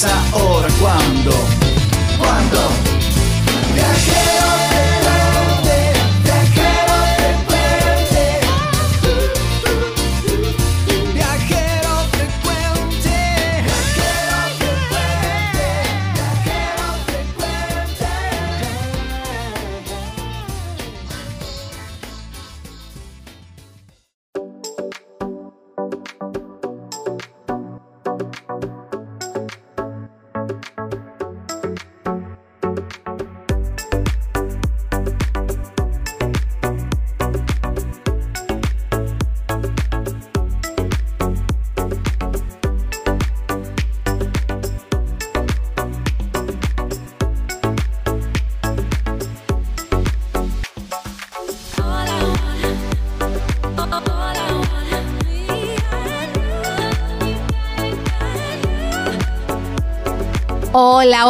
Si no es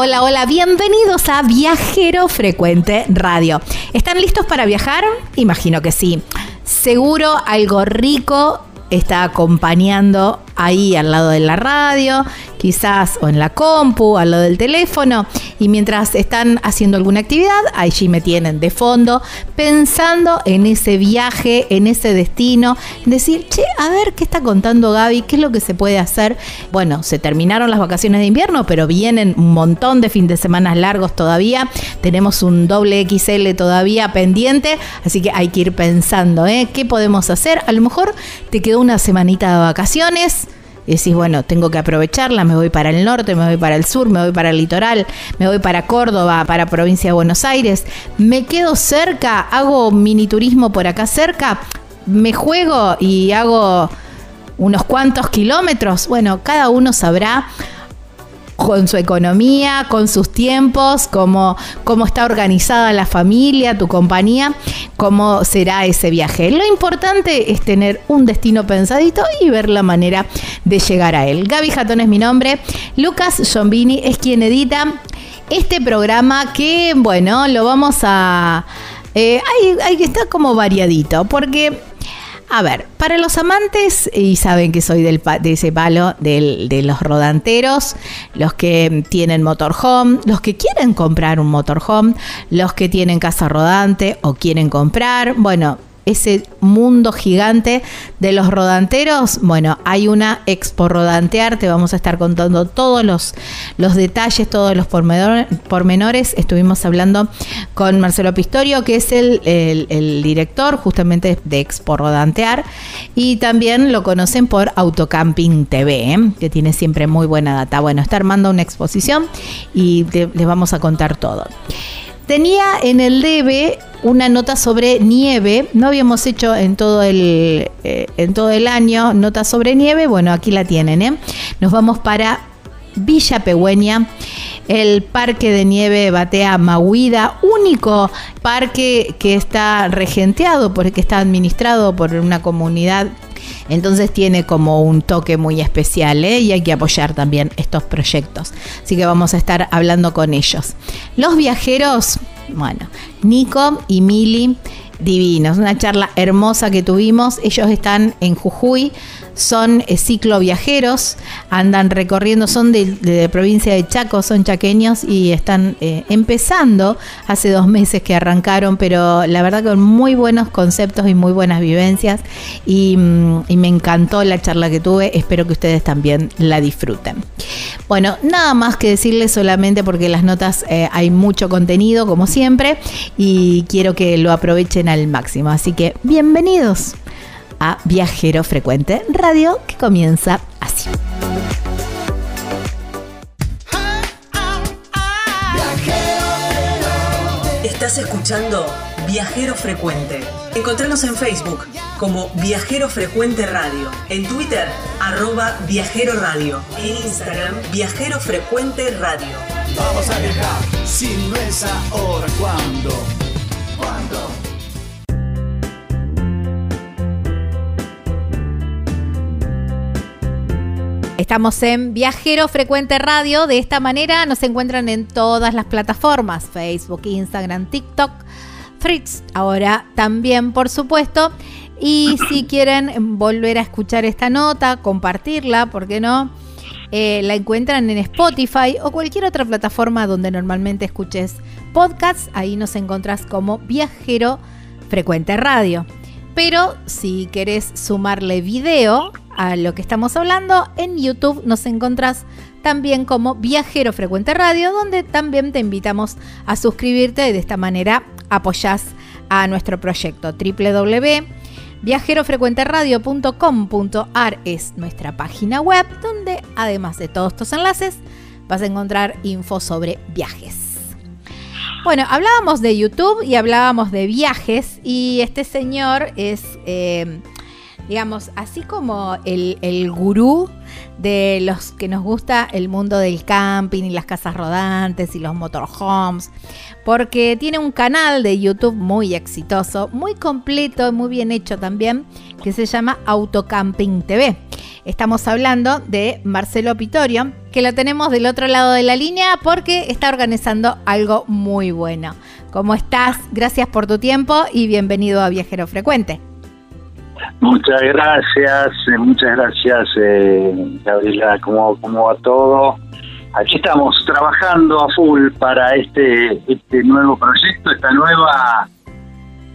Hola, hola, bienvenidos a Viajero Frecuente Radio. ¿Están listos para viajar? Imagino que sí. Seguro algo rico está acompañando ahí al lado de la radio, quizás o en la compu, al lado del teléfono, y mientras están haciendo alguna actividad, allí me tienen de fondo, pensando en ese viaje, en ese destino, decir, che, a ver qué está contando Gaby, qué es lo que se puede hacer. Bueno, se terminaron las vacaciones de invierno, pero vienen un montón de fin de semana largos todavía, tenemos un doble XL todavía pendiente, así que hay que ir pensando, ¿eh? ¿Qué podemos hacer? A lo mejor te quedó una semanita de vacaciones, y decís, bueno, tengo que aprovecharla, me voy para el norte, me voy para el sur, me voy para el litoral, me voy para Córdoba, para provincia de Buenos Aires, me quedo cerca, hago mini turismo por acá cerca, me juego y hago unos cuantos kilómetros. Bueno, cada uno sabrá con su economía, con sus tiempos, cómo, cómo está organizada la familia, tu compañía, cómo será ese viaje. Lo importante es tener un destino pensadito y ver la manera de llegar a él. Gaby Jatón es mi nombre, Lucas Giombini es quien edita este programa que, bueno, lo vamos a... Hay que estar como variadito, porque a ver, para los amantes, y saben que soy del de ese palo del- de los rodanteros, los que tienen motorhome, los que quieren comprar un motorhome, los que tienen casa rodante o quieren comprar, bueno, ese mundo gigante de los rodanteros, bueno, hay una Expo Rodantear, te vamos a estar contando todos los, los detalles, todos los pormenores. Estuvimos hablando con Marcelo Pistorio, que es el, el director justamente de Expo Rodantear, y también lo conocen por Autocamping TV, ¿eh? que tiene siempre muy buena data. Bueno, está armando una exposición y les vamos a contar todo. Tenía en el debe una nota sobre nieve. No habíamos hecho en todo el, eh, en todo el año nota sobre nieve. Bueno, aquí la tienen. ¿eh? Nos vamos para Villa Pegüeña, el parque de nieve Batea Mahuida, único parque que está regenteado, porque está administrado por una comunidad entonces tiene como un toque muy especial ¿eh? y hay que apoyar también estos proyectos. Así que vamos a estar hablando con ellos. Los viajeros, bueno, Nico y Mili divinos. Una charla hermosa que tuvimos. Ellos están en Jujuy, son eh, cicloviajeros, andan recorriendo, son de, provincia de Chaco, son chaqueños y están eh, empezando. Hace dos meses que arrancaron, pero la verdad con muy buenos conceptos y muy buenas vivencias. Y, mm, me encantó la charla que tuve, espero que ustedes también la disfruten. Bueno, nada más que decirles solamente porque las notas eh, hay mucho contenido como siempre y quiero que lo aprovechen al máximo, así que bienvenidos a Viajero Frecuente Radio que comienza así. Estás escuchando Viajero Frecuente. Encontranos en Facebook como Viajero Frecuente Radio, en Twitter arroba Viajero Radio, en Instagram Viajero Frecuente Radio. Vamos a viajar, si no es ahora, ¿cuándo? ¿Cuándo? Estamos en Viajero Frecuente Radio. De esta manera nos encuentran en todas las plataformas: Facebook, Instagram, TikTok, Fritz. Ahora también, por supuesto. Y si quieren volver a escuchar esta nota, compartirla, ¿por qué no? Eh, la encuentran en Spotify o cualquier otra plataforma donde normalmente escuches podcasts. Ahí nos encontrás como Viajero Frecuente Radio. Pero si querés sumarle video, a lo que estamos hablando, en YouTube nos encontrás también como Viajero Frecuente Radio, donde también te invitamos a suscribirte y de esta manera apoyás a nuestro proyecto. www.viajerofrecuenteradio.com.ar es nuestra página web, donde además de todos estos enlaces vas a encontrar info sobre viajes. Bueno, hablábamos de YouTube y hablábamos de viajes y este señor es... Eh, digamos, así como el, el gurú de los que nos gusta el mundo del camping y las casas rodantes y los motorhomes, porque tiene un canal de YouTube muy exitoso, muy completo muy bien hecho también, que se llama Autocamping TV. Estamos hablando de Marcelo Pitorio, que lo tenemos del otro lado de la línea porque está organizando algo muy bueno. ¿Cómo estás? Gracias por tu tiempo y bienvenido a Viajero Frecuente. Muchas gracias, eh, muchas gracias eh, Gabriela, como, como a todo. Aquí estamos trabajando a full para este, este nuevo proyecto, esta nueva,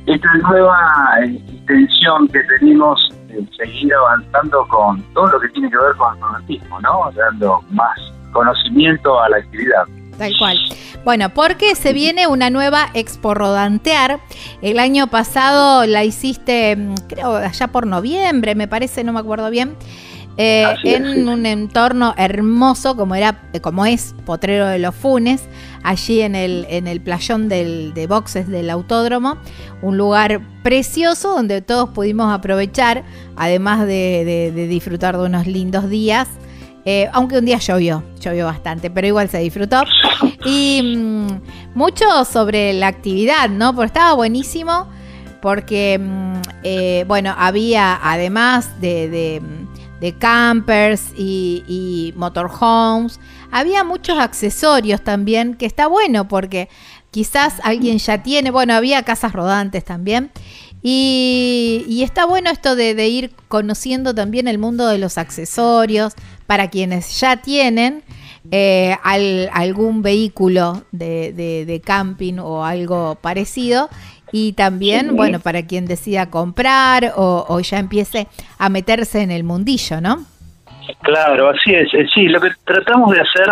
esta nueva intención que tenemos de seguir avanzando con todo lo que tiene que ver con el turismo, ¿no? Dando más conocimiento a la actividad. Tal cual. Bueno, porque se viene una nueva Expo Rodantear. El año pasado la hiciste, mm, creo, allá por noviembre, me parece, no me acuerdo bien. Eh, en un entorno hermoso como era como es Potrero de los Funes allí en el en el playón de boxes del autódromo un lugar precioso donde todos pudimos aprovechar además de disfrutar de unos lindos días eh, aunque un día llovió, llovió bastante, pero igual se disfrutó. Y mm, mucho sobre la actividad, ¿no? Porque estaba buenísimo, porque, mm, eh, bueno, había además de, campers y, y, motorhomes, había muchos accesorios también, que está bueno porque quizás alguien ya tiene, bueno, había casas rodantes también. Y, está bueno esto de, ir conociendo también el mundo de los accesorios para quienes ya tienen eh, algún vehículo de, camping o algo parecido y también, bueno, para quien decida comprar o, ya empiece a meterse en el mundillo, ¿no? Claro, así es. Eh, sí, lo que tratamos de hacer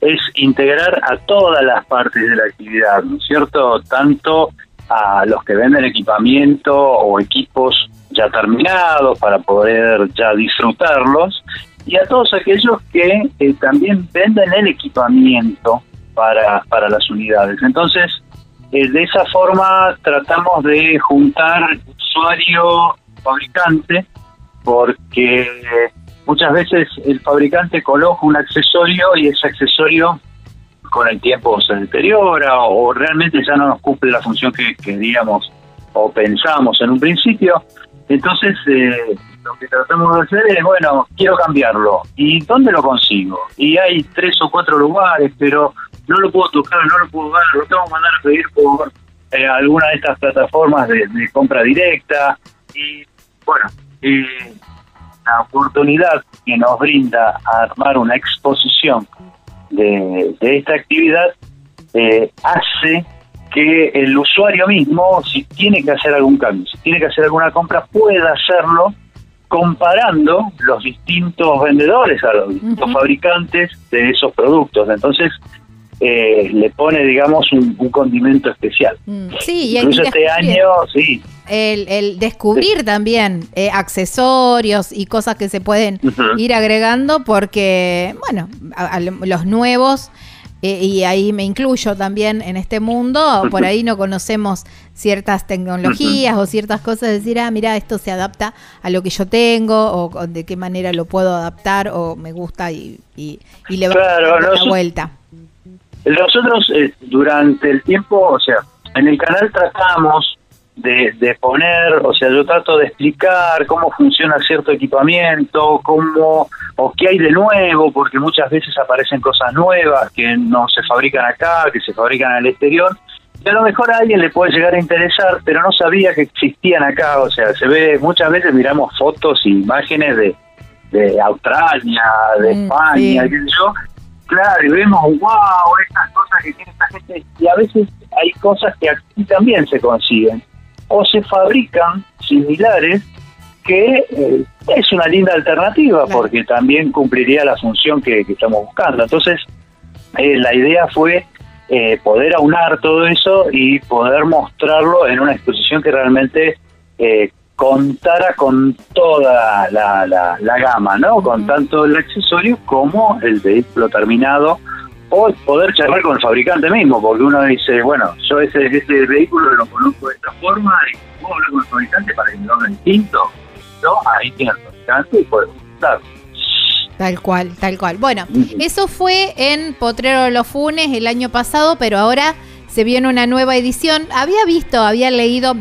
es integrar a todas las partes de la actividad, ¿no es cierto? Tanto a los que venden equipamiento o equipos ya terminados para poder ya disfrutarlos y a todos aquellos que eh, también venden el equipamiento para, para las unidades. Entonces, eh, de esa forma tratamos de juntar usuario fabricante porque muchas veces el fabricante coloca un accesorio y ese accesorio con el tiempo se deteriora o, realmente ya no nos cumple la función que queríamos o pensamos en un principio. Entonces, eh, lo que tratamos de hacer es, bueno, quiero cambiarlo. ¿Y dónde lo consigo? Y hay tres o cuatro lugares, pero no lo puedo tocar, no lo puedo ver, lo tengo que mandar a pedir por eh, alguna de estas plataformas de, compra directa. Y bueno, la oportunidad que nos brinda armar una exposición de, esta actividad eh, hace que el usuario mismo, si tiene que hacer algún cambio, si tiene que hacer alguna compra, pueda hacerlo comparando los distintos vendedores, a los distintos fabricantes de esos productos. Entonces, eh, le pone, digamos, un, condimento especial. Mm, sí, y Incluso este año, sí. El, descubrir también eh, accesorios y cosas que se pueden ir agregando porque, bueno, los nuevos eh, y ahí me incluyo también en este mundo, por ahí no conocemos ciertas tecnologías o ciertas cosas, decir, ah, mira, esto se adapta a lo que yo tengo o, de qué manera lo puedo adaptar o me gusta y, y, le va a dar la vuelta. Nosotros eh, durante el tiempo, o sea, en el canal tratamos de, poner, o sea, yo trato de explicar cómo funciona cierto equipamiento, cómo o qué hay de nuevo, porque muchas veces aparecen cosas nuevas que no se fabrican acá, que se fabrican en el exterior, y a lo mejor a alguien le puede llegar a interesar, pero no sabía que existían acá, o sea, se ve, muchas veces miramos fotos e imágenes de, de Australia, de mm, España, qué sé yo, claro, y vemos, wow, estas cosas que tiene esta gente, y a veces hay cosas que aquí también se consiguen o se fabrican similares que eh, es una linda alternativa porque también cumpliría la función que, estamos buscando. Entonces, eh, la idea fue eh, poder aunar todo eso y poder mostrarlo en una exposición que realmente contara con toda la, la, gama, ¿no? Con tanto el accesorio como el vehículo terminado o poder charlar con el fabricante mismo, porque uno dice, bueno, yo ese, ese vehículo lo conozco de esta forma y puedo hablar con el fabricante para que me lo haga distinto. ¿no? Ahí tiene el fabricante y puede consultar. Tal cual, tal cual. Bueno, eso fue en Potrero de los Funes el año pasado, pero ahora se viene una nueva edición. Había visto, había leído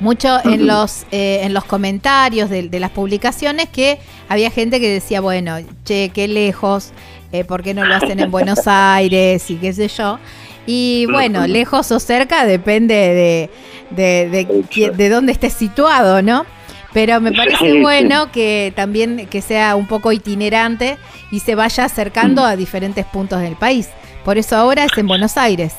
mucho en los eh, en los comentarios de, de, las publicaciones que había gente que decía, bueno, che, qué lejos, eh, por qué no lo hacen en Buenos Aires y qué sé yo. Y bueno, lejos o cerca depende de, de, de, dónde esté situado, ¿no? Pero me parece bueno que también que sea un poco itinerante y se vaya acercando a diferentes puntos del país. Por eso ahora es en Buenos Aires.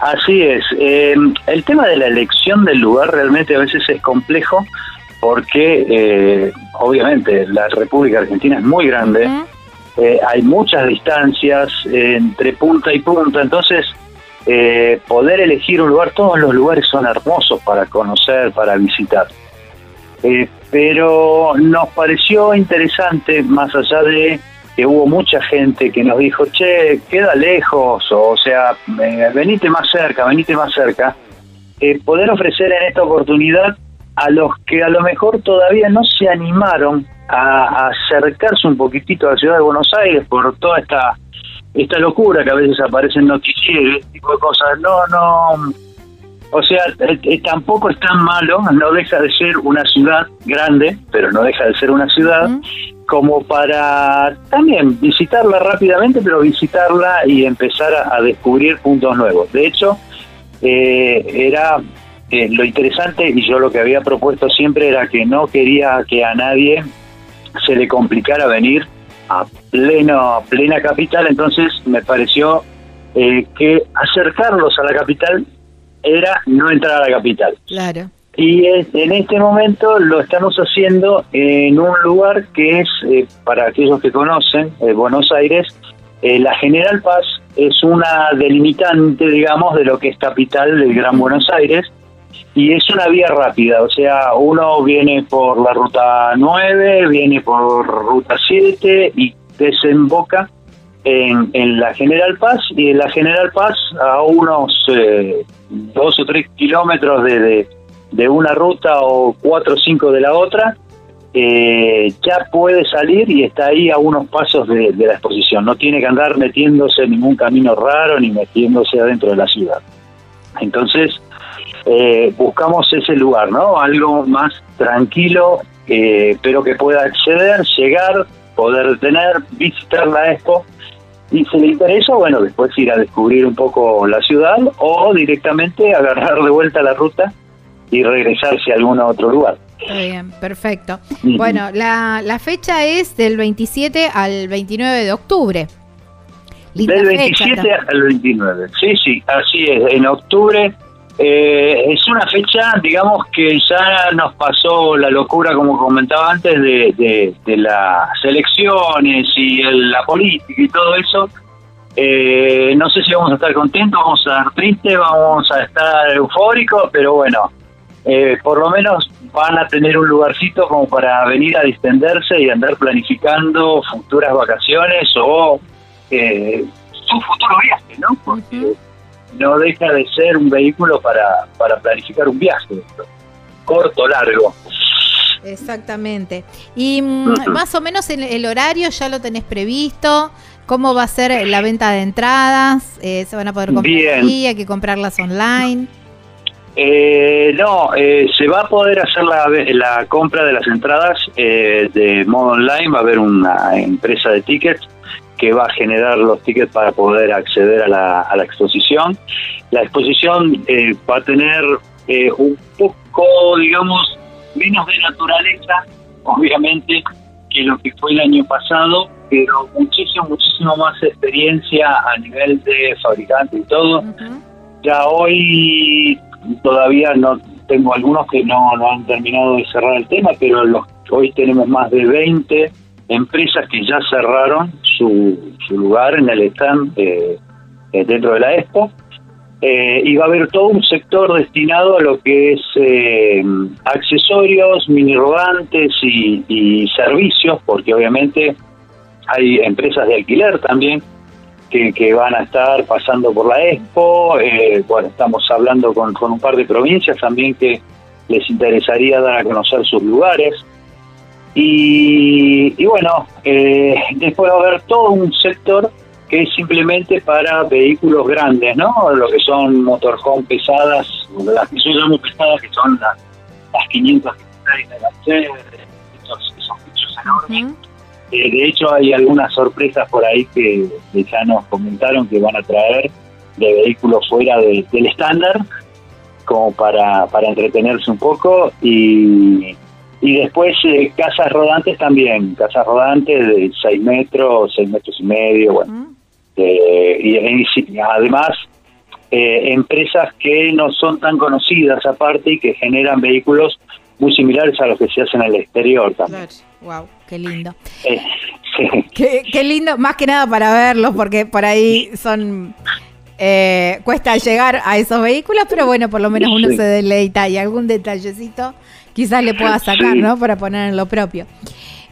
Así es. Em, el tema de la elección del lugar realmente a veces es complejo porque eh, obviamente la República Argentina es muy grande. Eh, hay muchas distancias entre punta y punta, entonces eh, poder elegir un lugar, todos los lugares son hermosos para conocer, para visitar. Eh, pero nos pareció interesante, más allá de que hubo mucha gente que nos dijo, che, queda lejos, o, sea, venite más cerca, venite más cerca, poder ofrecer en esta oportunidad a los que a lo mejor todavía no se animaron a, acercarse un poquitito a la ciudad de Buenos Aires por toda esta esta locura que a veces aparece en noticieros, este tipo de cosas. No, no, o sea, eh, eh, tampoco es tan malo, no deja de ser una ciudad grande, pero no deja de ser una ciudad, como para también visitarla rápidamente, pero visitarla y empezar a, descubrir puntos nuevos. De hecho, eh, era lo interesante y yo lo que había propuesto siempre era que no quería que a nadie se le complicara venir a pleno plena capital, entonces me pareció eh, que acercarlos a la capital era no entrar a la capital. Claro. Y en este momento lo estamos haciendo en un lugar que es, eh, para aquellos que conocen, eh, Buenos Aires, eh, la General Paz es una delimitante, digamos, de lo que es capital del Gran Buenos Aires y es una vía rápida, o sea, uno viene por la ruta 9, viene por ruta 7 y desemboca en, en la General Paz y en la General Paz a unos dos o tres kilómetros de de una ruta o cuatro o cinco de la otra, eh, ya puede salir y está ahí a unos pasos de, la exposición. No tiene que andar metiéndose en ningún camino raro ni metiéndose adentro de la ciudad. Entonces, eh, buscamos ese lugar, ¿no? Algo más tranquilo, eh, pero que pueda acceder, llegar, poder tener, visitar la expo. Y si le interesa, bueno, después ir a descubrir un poco la ciudad o directamente agarrar de vuelta la ruta y regresarse a algún otro lugar. Está bien, perfecto. Bueno, la, la fecha es del 27 al 29 de octubre. del 27 al 29, sí, sí, así es, en octubre. Eh, es una fecha, digamos, que ya nos pasó la locura, como comentaba antes, de, de, las elecciones y la política y todo eso. Eh, no sé si vamos a estar contentos, vamos a estar tristes, vamos a estar eufóricos, pero bueno, eh, por lo menos van a tener un lugarcito como para venir a distenderse y andar planificando futuras vacaciones o eh, su futuro viaje, ¿no? Porque no deja de ser un vehículo para, para planificar un viaje, corto, o largo. Exactamente. Y mm, más o menos el, el, horario ya lo tenés previsto. ¿Cómo va a ser la venta de entradas? Eh, ¿Se van a poder comprar ¿Hay que comprarlas online? Eh, no, eh, se va a poder hacer la, la compra de las entradas eh, de modo online. Va a haber una empresa de tickets que va a generar los tickets para poder acceder a la, a la exposición. La exposición eh, va a tener un poco, digamos, menos de naturaleza, obviamente, que lo que fue el año pasado, pero muchísimo, muchísimo más experiencia a nivel de fabricante y todo. Ya hoy todavía no tengo algunos que no, han terminado de cerrar el tema, pero los, hoy tenemos más de 20 empresas que ya cerraron su, su lugar en el stand eh, eh, dentro de la expo. Eh, y va a haber todo un sector destinado a lo que es accesorios, mini rodantes y, y servicios, porque obviamente hay empresas de alquiler también que, van a estar pasando por la Expo. Eh, bueno, estamos hablando con, un par de provincias también que les interesaría dar a conocer sus lugares. Y, bueno, eh, después va a haber todo un sector que es simplemente para vehículos grandes, ¿no? Lo que son motorhome pesadas, las que yo llamo pesadas, que son las, las 500 de la enormes. Eh, de hecho, hay algunas sorpresas por ahí que, ya nos comentaron que van a traer de vehículos fuera del estándar, como para, para entretenerse un poco. Y, y después eh, casas rodantes también, casas rodantes de 6 metros, 6 metros y medio, bueno. Eh, y, además, empresas que no son tan conocidas aparte y que generan vehículos muy similares a los que se hacen en el exterior también. Wow, qué lindo. Eh, qué, lindo, más que nada para verlos, porque por ahí son. Eh, cuesta llegar a esos vehículos, pero bueno, por lo menos uno se deleita y algún detallecito quizás le pueda sacar, ¿no? Para poner en lo propio.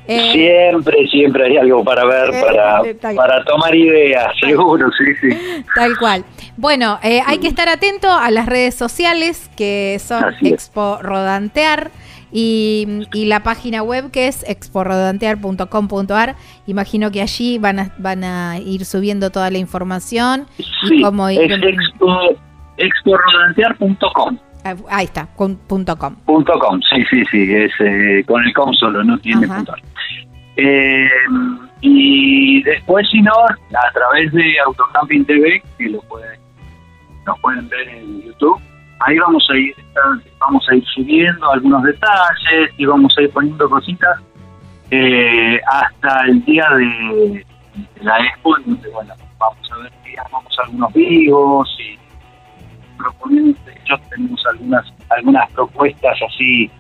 Eh, siempre, siempre hay algo para ver, para, para tomar ideas, seguro, sí, sí. Tal cual. Bueno, hay que estar atento a las redes sociales que son Expo Rodantear. Y, la página web que es exporodantear.com.ar. Imagino que allí van a, van a ir subiendo toda la información. y cómo ir es exporodantear.com. Ah, ahí está, con punto com. Punto com, sí, sí, sí, es eh, con el com solo, no tiene punto. Eh, y después, si no, a través de Autocamping TV, que lo pueden, lo pueden ver en YouTube, ahí vamos a ir vamos a ir subiendo algunos detalles y vamos a ir poniendo cositas eh, hasta el día de, la expo donde bueno vamos a ver vamos algunos vivos y, proponiendo, de hecho tenemos algunas, algunas propuestas así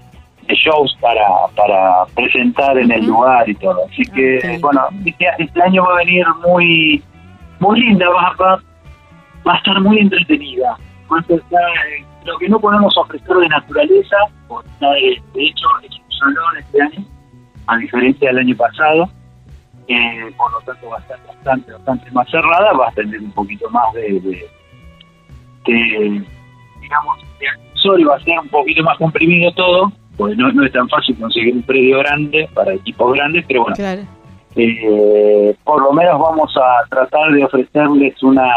de shows para, para presentar en el lugar y todo. Así que, bueno, este, este, año va a venir muy muy linda, va, va, va a estar muy entretenida. lo que no podemos ofrecer de naturaleza, de, hecho es un salón este año, a diferencia del año pasado, eh, por lo tanto va a estar bastante, bastante más cerrada, va a tener un poquito más de, de, digamos, de accesorio, va a ser un poquito más comprimido todo, pues no, no es tan fácil conseguir un predio grande para equipos grandes, pero bueno, eh, por lo menos vamos a tratar de ofrecerles una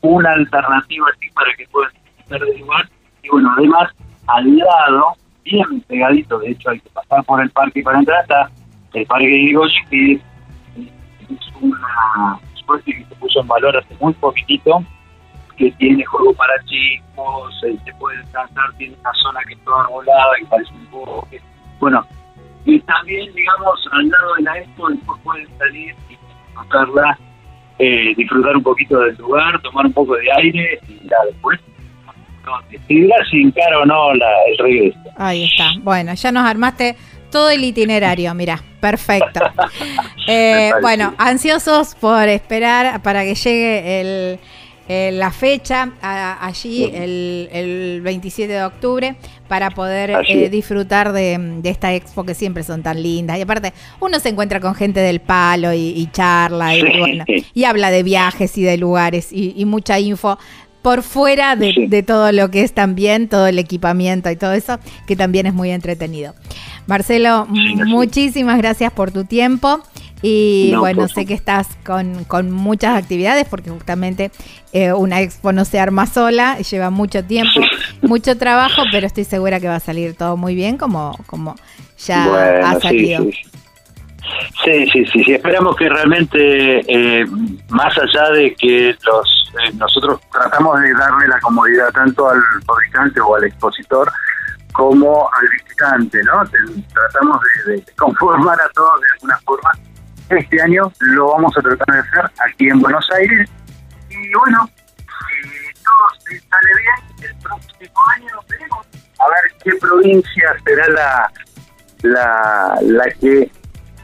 una alternativa así para que puedan disfrutar del lugar. Y bueno, además, al lado, bien pegadito, de hecho hay que pasar por el parque para entrar, está el parque de Irigoyen, que es, una suerte que se puso en valor hace muy poquitito, que tiene juego para chicos, se puede descansar, tiene una zona que es toda arbolada, que parece un poco... Bueno, y también, digamos, al lado de la expo, después pueden salir y disfrutarla, eh, disfrutar un poquito del lugar, tomar un poco de aire y ya después decidirá si encara o no la, el regreso. Ahí está. Bueno, ya nos armaste todo el itinerario, mira, perfecto. Eh, bueno, ansiosos por esperar para que llegue el eh, la fecha allí el, 27 de octubre para poder eh, disfrutar de, esta expo que siempre son tan lindas. Y aparte, uno se encuentra con gente del palo y, charla y, bueno, y habla de viajes y de lugares y, mucha info por fuera de, todo lo que es también, todo el equipamiento y todo eso, que también es muy entretenido. Marcelo, muchísimas gracias por tu tiempo. Y bueno, sé que estás con, con, muchas actividades porque justamente eh, una expo no se arma sola, lleva mucho tiempo, mucho trabajo, pero estoy segura que va a salir todo muy bien como, como ya ha salido. Sí, sí. Sí, sí, Esperamos que realmente, eh, más allá de que los eh, nosotros tratamos de darle la comodidad tanto al fabricante o al expositor, como al visitante, ¿no? Tratamos de, conformar a todos de alguna forma este año lo vamos a tratar de hacer aquí en Buenos Aires. Y bueno, si todo sale bien, el próximo año veremos a ver qué provincia será la, la, la que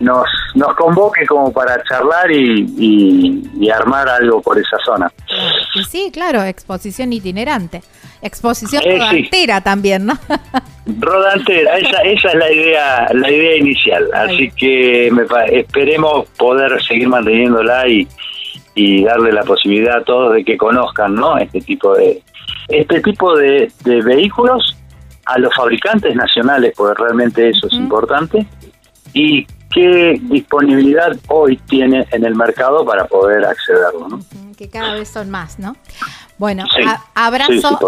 nos, nos convoque como para charlar y, y, armar algo por esa zona. Y sí, claro, exposición itinerante. Exposición eh, rodantera también, ¿no? rodantera, esa, esa es la idea, la idea inicial. Así que me, esperemos poder seguir manteniéndola y, y darle la posibilidad a todos de que conozcan, ¿no? Este tipo de este tipo de, vehículos a los fabricantes nacionales, porque realmente eso es importante, y qué disponibilidad hoy tiene en el mercado para poder accederlo. ¿no? Que cada vez son más, ¿no? Bueno, abrazo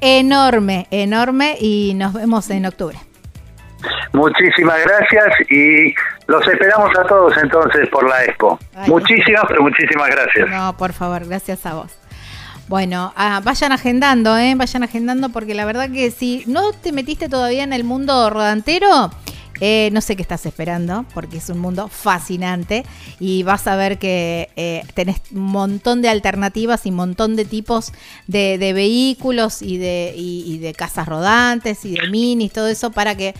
enorme, enorme y nos vemos en octubre. Muchísimas gracias y los esperamos a todos entonces por la expo. muchísimas, pero muchísimas gracias. No, por favor, gracias a vos. Bueno, ah, vayan agendando, ¿eh? Vayan agendando porque la verdad que si no te metiste todavía en el mundo rodantero, eh, no sé qué estás esperando, porque es un mundo fascinante y vas a ver que eh, tenés un montón de alternativas y un montón de tipos de, vehículos y de, y de casas rodantes y de minis, todo eso para que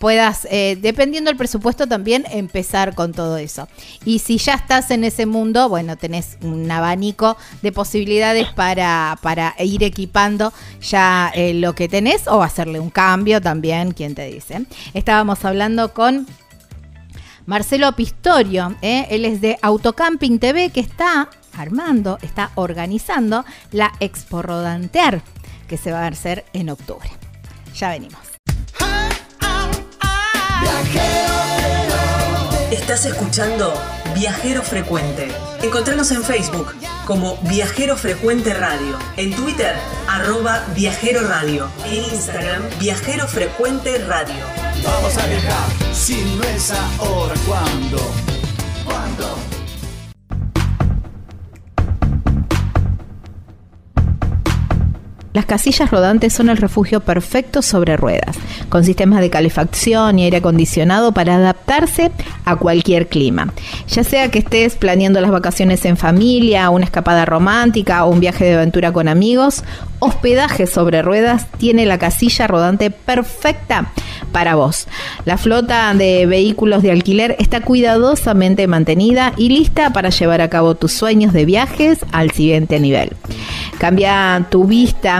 puedas, eh, dependiendo del presupuesto también, empezar con todo eso. Y si ya estás en ese mundo, bueno, tenés un abanico de posibilidades para, para ir equipando ya eh, lo que tenés o hacerle un cambio también, quien te dice. Estábamos hablando con... Marcelo Pistorio, ¿eh? él es de Autocamping TV que está armando, está organizando la Expo Rodantear que se va a hacer en octubre. Ya venimos. Estás escuchando Viajero Frecuente. Encontranos en Facebook como Viajero Frecuente Radio, en Twitter arroba Viajero Radio, en Instagram Viajero Frecuente Radio. Vamos a viajar, si no es ahora, ¿cuándo? ¿Cuándo? Las casillas rodantes son el refugio perfecto sobre ruedas, con sistemas de calefacción y aire acondicionado para adaptarse a cualquier clima. Ya sea que estés planeando las vacaciones en familia, una escapada romántica o un viaje de aventura con amigos, Hospedaje sobre Ruedas tiene la casilla rodante perfecta para vos. La flota de vehículos de alquiler está cuidadosamente mantenida y lista para llevar a cabo tus sueños de viajes al siguiente nivel. Cambia tu vista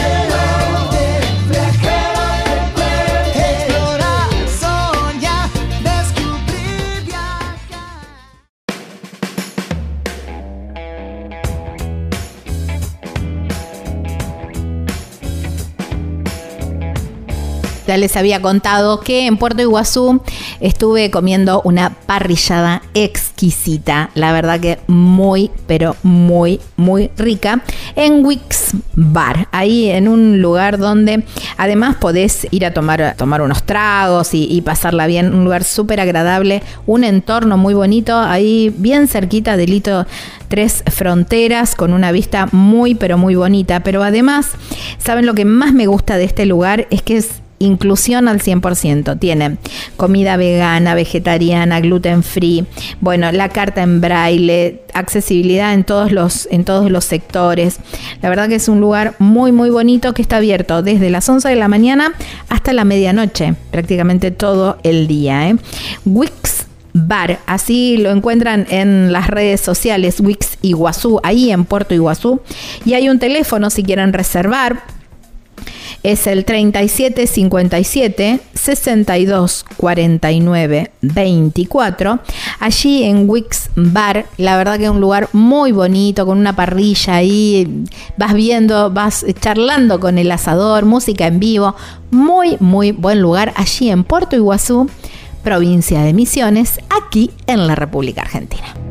Ya les había contado que en Puerto Iguazú estuve comiendo una parrillada exquisita, la verdad que muy, pero muy, muy rica, en Wix Bar, ahí en un lugar donde además podés ir a tomar, tomar unos tragos y, y pasarla bien, un lugar súper agradable, un entorno muy bonito, ahí bien cerquita del hito Tres Fronteras, con una vista muy, pero muy bonita, pero además, ¿saben lo que más me gusta de este lugar? Es que es inclusión al 100%. Tiene comida vegana, vegetariana, gluten free, bueno, la carta en braille, accesibilidad en todos los, en todos los sectores. La verdad que es un lugar muy, muy bonito que está abierto desde las 11 de la mañana hasta la medianoche, prácticamente todo el día. ¿eh? Wix Bar, así lo encuentran en las redes sociales Wix Iguazú, ahí en Puerto Iguazú. Y hay un teléfono si quieren reservar es el 3757 62 49 24. Allí en Wix Bar, la verdad que es un lugar muy bonito, con una parrilla ahí, vas viendo, vas charlando con el asador, música en vivo, muy, muy buen lugar allí en Puerto Iguazú, provincia de Misiones, aquí en la República Argentina.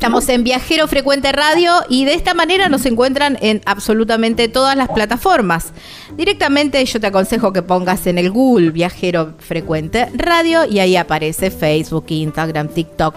Estamos en Viajero Frecuente Radio y de esta manera nos encuentran en absolutamente todas las plataformas. Directamente yo te aconsejo que pongas en el Google Viajero Frecuente Radio y ahí aparece Facebook, Instagram, TikTok.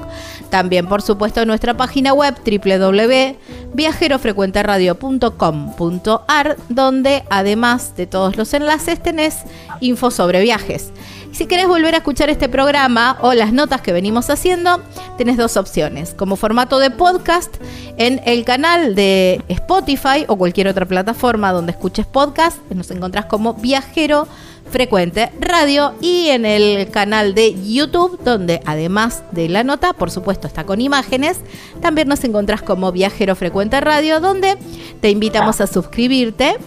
También, por supuesto, nuestra página web www.viajerofrecuenteradio.com.ar donde además de todos los enlaces tenés info sobre viajes. Si querés volver a escuchar este programa o las notas que venimos haciendo, tenés dos opciones. Como formato de podcast en el canal de Spotify o cualquier otra plataforma donde escuches podcast, nos encontrás como Viajero Frecuente Radio y en el canal de YouTube, donde además de la nota, por supuesto está con imágenes, también nos encontrás como Viajero Frecuente Radio, donde te invitamos a suscribirte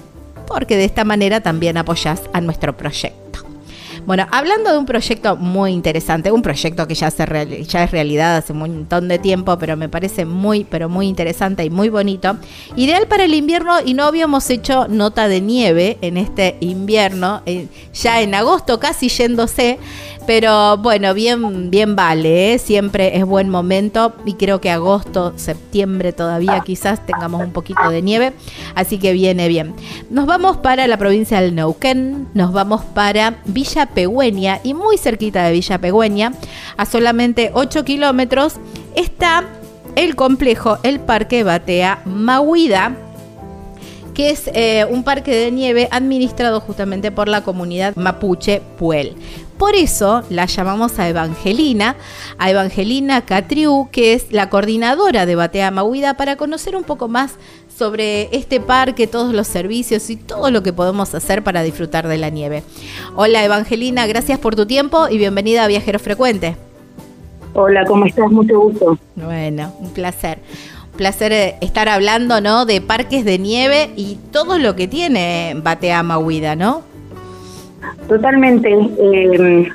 porque de esta manera también apoyás a nuestro proyecto. Bueno, hablando de un proyecto muy interesante, un proyecto que ya, se ya es realidad hace un montón de tiempo, pero me parece muy, pero muy interesante y muy bonito. Ideal para el invierno y no habíamos hecho nota de nieve en este invierno, eh, ya en agosto casi yéndose. Pero bueno, bien, bien vale, ¿eh? siempre es buen momento y creo que agosto, septiembre todavía quizás tengamos un poquito de nieve, así que viene bien. Nos vamos para la provincia del Neuquén, nos vamos para Villa Pegüeña y muy cerquita de Villa Pegüeña, a solamente 8 kilómetros, está el complejo, el Parque Batea Mahuida que es eh, un parque de nieve administrado justamente por la comunidad mapuche Puel. Por eso la llamamos a Evangelina, a Evangelina Catriu, que es la coordinadora de Batea Mahuida, para conocer un poco más sobre este parque, todos los servicios y todo lo que podemos hacer para disfrutar de la nieve. Hola Evangelina, gracias por tu tiempo y bienvenida a Viajero Frecuente. Hola, ¿cómo estás? Mucho gusto. Bueno, un placer. Un placer eh, estar hablando, ¿no? De parques de nieve y todo lo que tiene Bateama Huida, ¿no? Totalmente. Eh,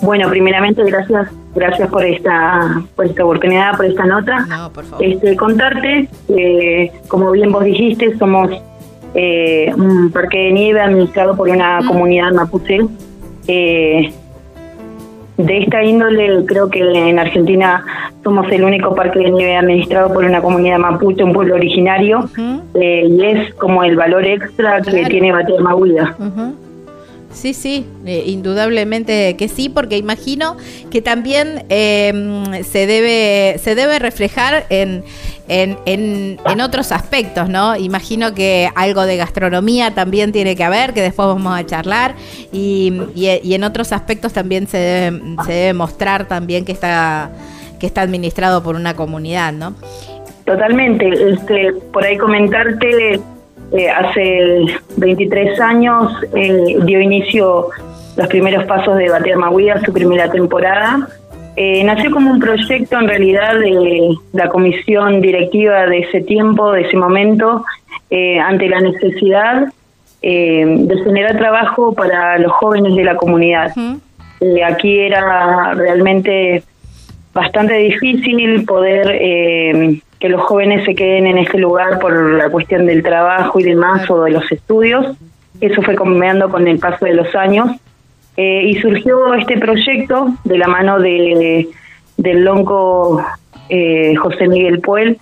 bueno, primeramente gracias, gracias por esta, por esta oportunidad, por esta nota. No, por favor. Este, contarte, que como bien vos dijiste, somos eh, un parque de nieve administrado por una Mm. comunidad mapuche. Eh, de esta índole, creo que en Argentina somos el único parque de nieve administrado por una comunidad mapuche, un pueblo originario, eh, y es como el valor extra que tiene Bateama Huida. ujú. Sí, sí, eh, indudablemente que sí, porque imagino que también eh, se debe se debe reflejar en, en, en, otros aspectos, ¿no? Imagino que algo de gastronomía también tiene que haber, que después vamos a charlar, y, y- y en otros aspectos también se debe, se debe mostrar también que está que está administrado por una comunidad, ¿no? Totalmente. Este, por ahí comentarte, eh, hace 23 años eh, dio inicio los primeros pasos de Bater Maguida, su primera temporada. Eh, nació como un proyecto en realidad de la comisión directiva de ese tiempo, de ese momento, eh, ante la necesidad de generar trabajo para los jóvenes de la comunidad. Aquí era realmente bastante difícil poder que los jóvenes se queden en este lugar por la cuestión del trabajo y demás o de los estudios. Eso fue cambiando con el paso de los años. Eh, y surgió este proyecto de la mano de del lonco eh, José Miguel Puel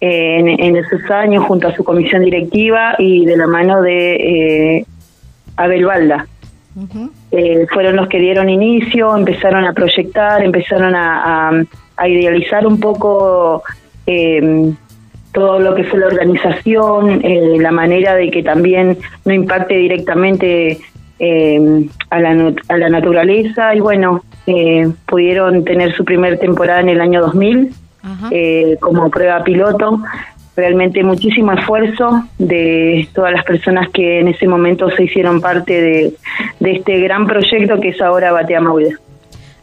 eh, en, en esos años junto a su comisión directiva y de la mano de eh, Abel Balda fueron los que dieron inicio, empezaron a proyectar, empezaron a, a- a idealizar un poco eh, todo lo que fue la organización, eh, la manera de que también no impacte directamente eh, a, la, a la naturaleza y bueno, eh, pudieron tener su primer temporada en el año 2000 Ajá. eh, como prueba piloto. Realmente muchísimo esfuerzo de todas las personas que en ese momento se hicieron parte de, de este gran proyecto que es ahora Batea Maule.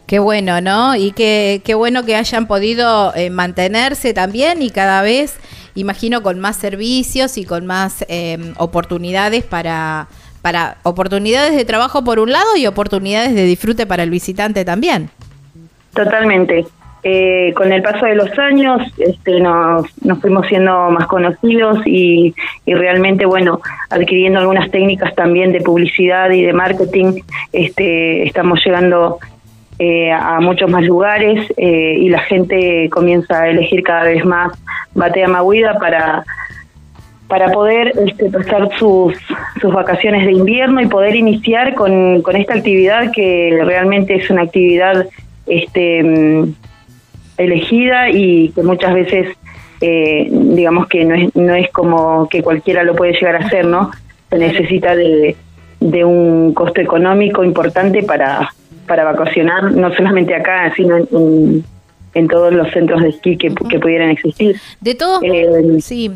Qué bueno, ¿no? Y qué, qué bueno que hayan podido eh, mantenerse también y cada vez, imagino, con más servicios y con más eh, oportunidades para, para oportunidades de trabajo por un lado y oportunidades de disfrute para el visitante también. Totalmente. Eh, con el paso de los años este, nos, nos fuimos siendo más conocidos y, y realmente, bueno, adquiriendo algunas técnicas también de publicidad y de marketing, este, estamos llegando eh, a muchos más lugares eh, y la gente comienza a elegir cada vez más Batea Maguida para para poder este, pasar sus, sus vacaciones de invierno y poder iniciar con, con esta actividad que realmente es una actividad este, elegida y que muchas veces eh, digamos que no es, no es como que cualquiera lo puede llegar a hacer, ¿no? Se necesita de, de un costo económico importante para, para vacacionar, no solamente acá, sino en, en, en todos los centros de esquí que, que pudieran existir. De todos, Eh, sí,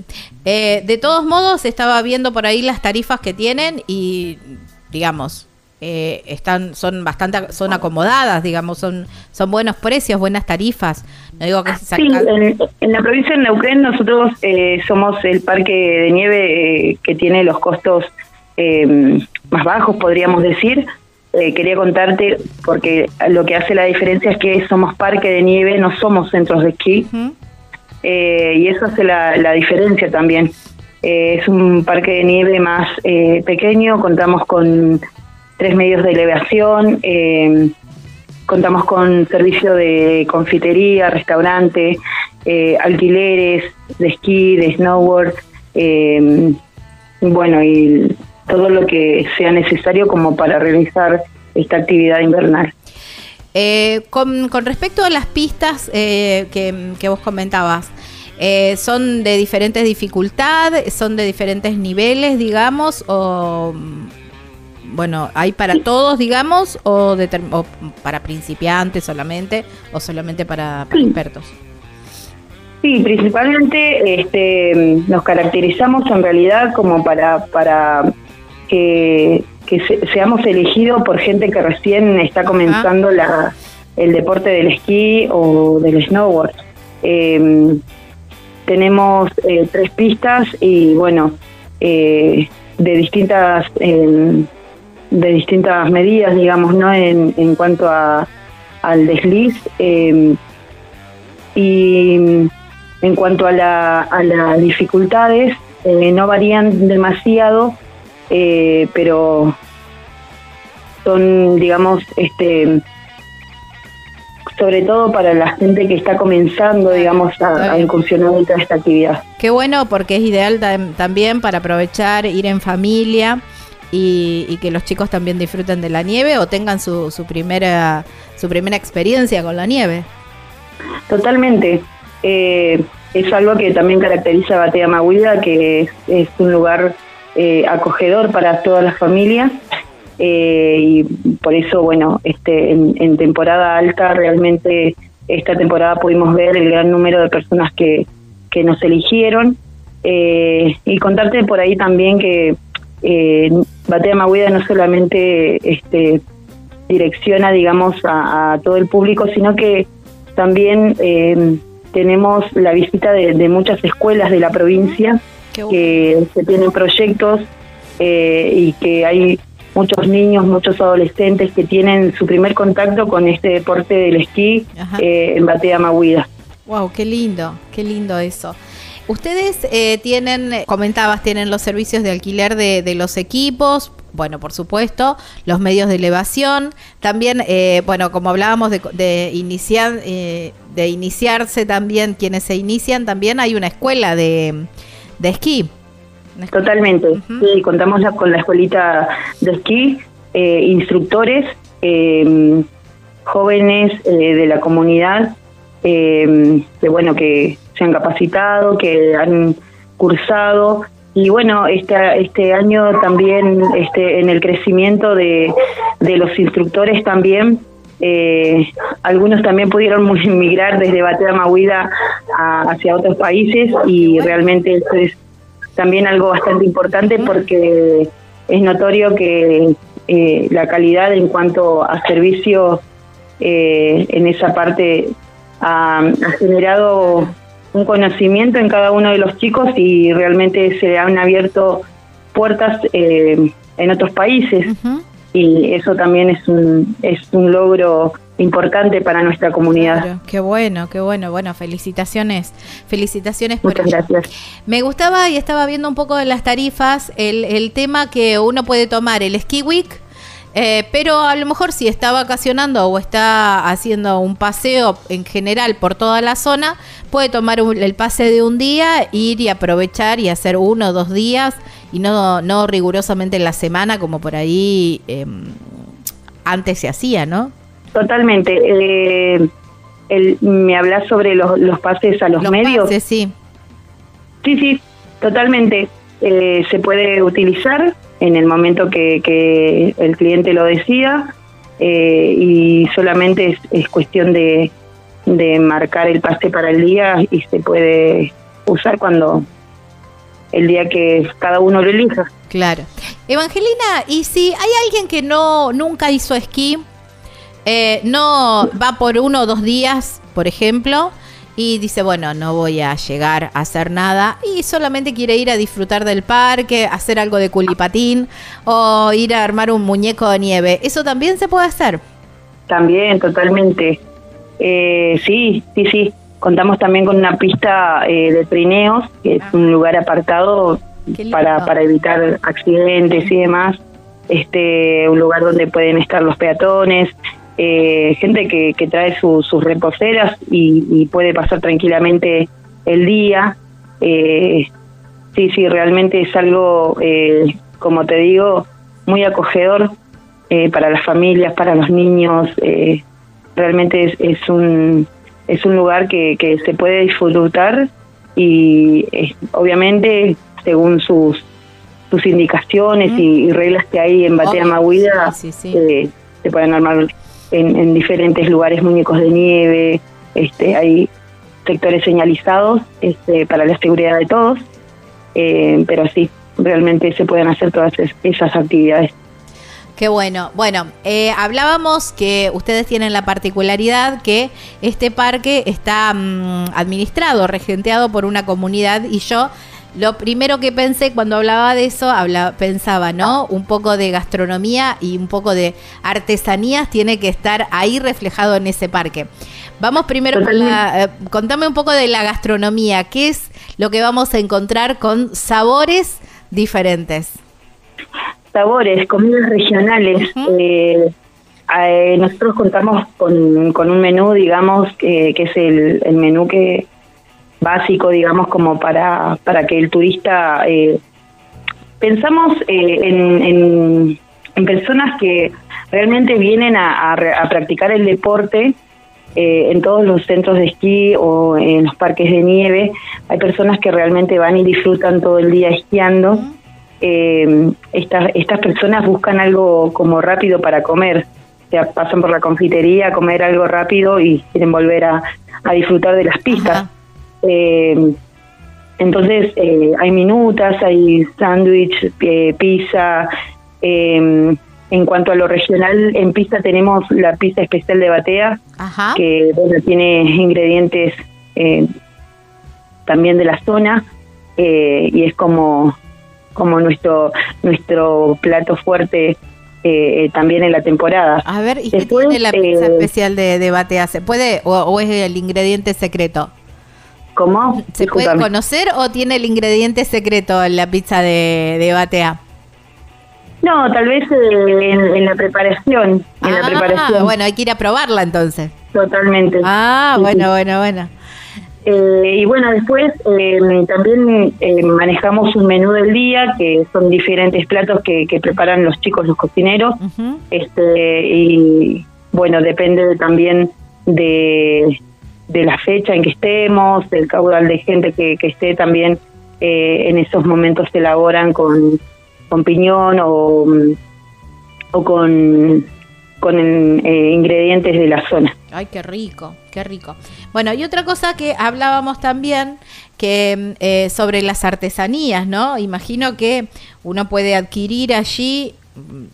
Eh, de todos modos estaba viendo por ahí las tarifas que tienen y, digamos, eh, están, son bastante, son acomodadas, digamos, son, son buenos precios, buenas tarifas. No digo que Sí, en, en la provincia de Neuquén nosotros eh, somos el parque de nieve eh, que tiene los costos eh, más bajos, podríamos decir. Eh, quería contarte, porque lo que hace la diferencia es que somos parque de nieve, no somos centros de esquí, eh, y eso hace la, la diferencia también. Eh, es un parque de nieve más eh, pequeño, contamos con tres medios de elevación, eh, contamos con servicio de confitería, restaurante, alquileres de esquí, de snowboard, bueno, y todo lo que sea necesario como para realizar esta actividad invernal. Eh, con, con respecto a las pistas eh, que, que vos comentabas, eh, ¿son de diferentes dificultades, son de diferentes niveles, digamos, o bueno, hay para todos, digamos, o, determ- o para principiantes solamente, o solamente para, para Sí. expertos? Sí, principalmente este, nos caracterizamos en realidad como para, para que, seamos elegidos por gente que recién está comenzando la, el deporte del esquí o del snowboard. Em, tenemos eh, tres pistas y bueno, eh, de distintas em, de distintas medidas, digamos, ¿no? En, en cuanto a, al desliz. Em, y en cuanto a, la, a las dificultades, eh, no varían demasiado, eh, pero son, digamos, este sobre todo para la gente que está comenzando, digamos, a, incursionar en toda esta actividad. Qué bueno, porque es ideal también para aprovechar, ir en familia y, que los chicos también disfruten de la nieve o tengan su, su, primera, su primera experiencia con la nieve. Totalmente. Eh, es algo que también caracteriza a Batea Maguida, que es, un lugar eh, acogedor para todas las familias. Eh, y por eso, bueno, este, en, temporada alta realmente esta temporada pudimos ver el gran número de personas que, que nos eligieron. y contarte por ahí también que Batea Maguida no solamente este, direcciona, digamos, a, a todo el público, sino que también eh, tenemos la visita de, muchas escuelas de la provincia que se tienen proyectos eh, y que hay muchos niños, muchos adolescentes que tienen su primer contacto con este deporte del esquí eh, en Batea Mahuida. Wow, qué lindo, qué lindo eso. Ustedes eh, tienen, comentabas, tienen los servicios de alquiler de, de los equipos, bueno, por supuesto, los medios de elevación, también, eh, bueno, como hablábamos de, iniciar, eh, de iniciarse también, quienes se inician, también hay una escuela de, esquí. Totalmente, sí, contamos con la escuelita de esquí, eh, instructores, jóvenes de la comunidad, que bueno, que se han capacitado, que han cursado. Y bueno, este, este año también este, en el crecimiento de, de los instructores también, eh, algunos también pudieron migrar desde Batea Mahuida hacia otros países y realmente eso es también algo bastante importante porque es notorio que eh, la calidad en cuanto a servicio eh, en esa parte ha, generado un conocimiento en cada uno de los chicos y realmente se han abierto puertas eh, en otros países y eso también es un, es un logro importante para nuestra comunidad. qué bueno, qué bueno. Bueno, felicitaciones. Felicitaciones Muchas gracias. Me gustaba y estaba viendo un poco de las tarifas, el, el tema que uno puede tomar el Ski Week eh, pero a lo mejor si está vacacionando o está haciendo un paseo en general por toda la zona, puede tomar el pase de un día, ir y aprovechar y hacer uno o dos días y no, no rigurosamente en la semana como por ahí em, antes se hacía, ¿no? Totalmente. Eh, ¿Me hablas sobre los, los, pases a los, medios? Pases, sí. Sí, sí, totalmente. Eh, se puede utilizar en el momento que, el cliente lo decida eh, y solamente es, cuestión de, marcar el pase para el día y se puede usar cuando el día que cada uno lo elija. Claro. Evangelina, ¿y si hay alguien que no nunca hizo esquí, eh, no va por uno o dos días, por ejemplo, y dice, bueno, no voy a llegar a hacer nada y solamente quiere ir a disfrutar del parque, hacer algo de culipatín o ir a armar un muñeco de nieve. ¿Eso también se puede hacer? También, totalmente. Eh, sí, sí, sí. Contamos también con una pista eh, de trineos, que es un lugar apartado para, para evitar accidentes y demás. Este, un lugar donde pueden estar los peatones, eh, gente que, que trae sus reposeras y, puede pasar tranquilamente el día. Eh, sí, sí, realmente es algo, eh, como te digo, muy acogedor eh, para las familias, para los niños. realmente es, es, un, es un lugar que, que se puede disfrutar y obviamente según sus sus indicaciones y, reglas que hay en Batea Mahuida, se pueden armar en, diferentes lugares muñecos de nieve, este, hay sectores señalizados este, para la seguridad de todos, eh, pero sí, realmente se pueden hacer todas esas actividades. Qué bueno. Bueno, eh, hablábamos que ustedes tienen la particularidad que este parque está mm, administrado, regenteado por una comunidad y yo lo primero que pensé cuando hablaba de eso, pensaba, ¿no? Un poco de gastronomía y un poco de artesanías tiene que estar ahí reflejado en ese parque. Vamos primero con la, eh, contame un poco de la gastronomía, ¿qué es lo que vamos a encontrar con sabores diferentes? Sabores, comidas regionales. Eh, eh, nosotros contamos con, un menú, digamos, que es el, el menú que básico, digamos, como para, para que el turista... Eh, pensamos eh, en, en, personas que realmente vienen a, a, practicar el deporte eh, en todos los centros de esquí o en los parques de nieve. Hay personas que realmente van y disfrutan todo el día esquiando. estas, estas personas buscan algo como rápido para comer. O sea, pasan por la confitería a comer algo rápido y quieren volver a, a disfrutar de las pistas. Eh, entonces eh, hay minutas, hay sándwich, eh, pizza. Em, en cuanto a lo regional, en pizza tenemos la pizza especial de Batea, que tiene ingredientes eh, también de la zona y es como como nuestro nuestro plato fuerte también en la temporada. A ver, ¿y qué tiene la pizza especial de, de Batea? ¿Se puede o es el ingrediente secreto? ¿Cómo? ¿Se puede conocer o tiene el ingrediente secreto en la pizza de, de Batea? No, tal vez eh, en, la preparación. En la ah, preparación. Bueno, hay que ir a probarla entonces. Totalmente. Ah, bueno, bueno, bueno. Eh, y bueno, después eh, también manejamos un menú del día, que son diferentes platos que, preparan los chicos, los cocineros. este Y bueno, depende también de de la fecha en que estemos, del caudal de gente que, esté también eh, en esos momentos se elaboran con, con piñón o, o con, con eh, ingredientes de la zona. Ay, qué rico, qué rico. Bueno, y otra cosa que hablábamos también que eh, sobre las artesanías, ¿no? Imagino que uno puede adquirir allí mm,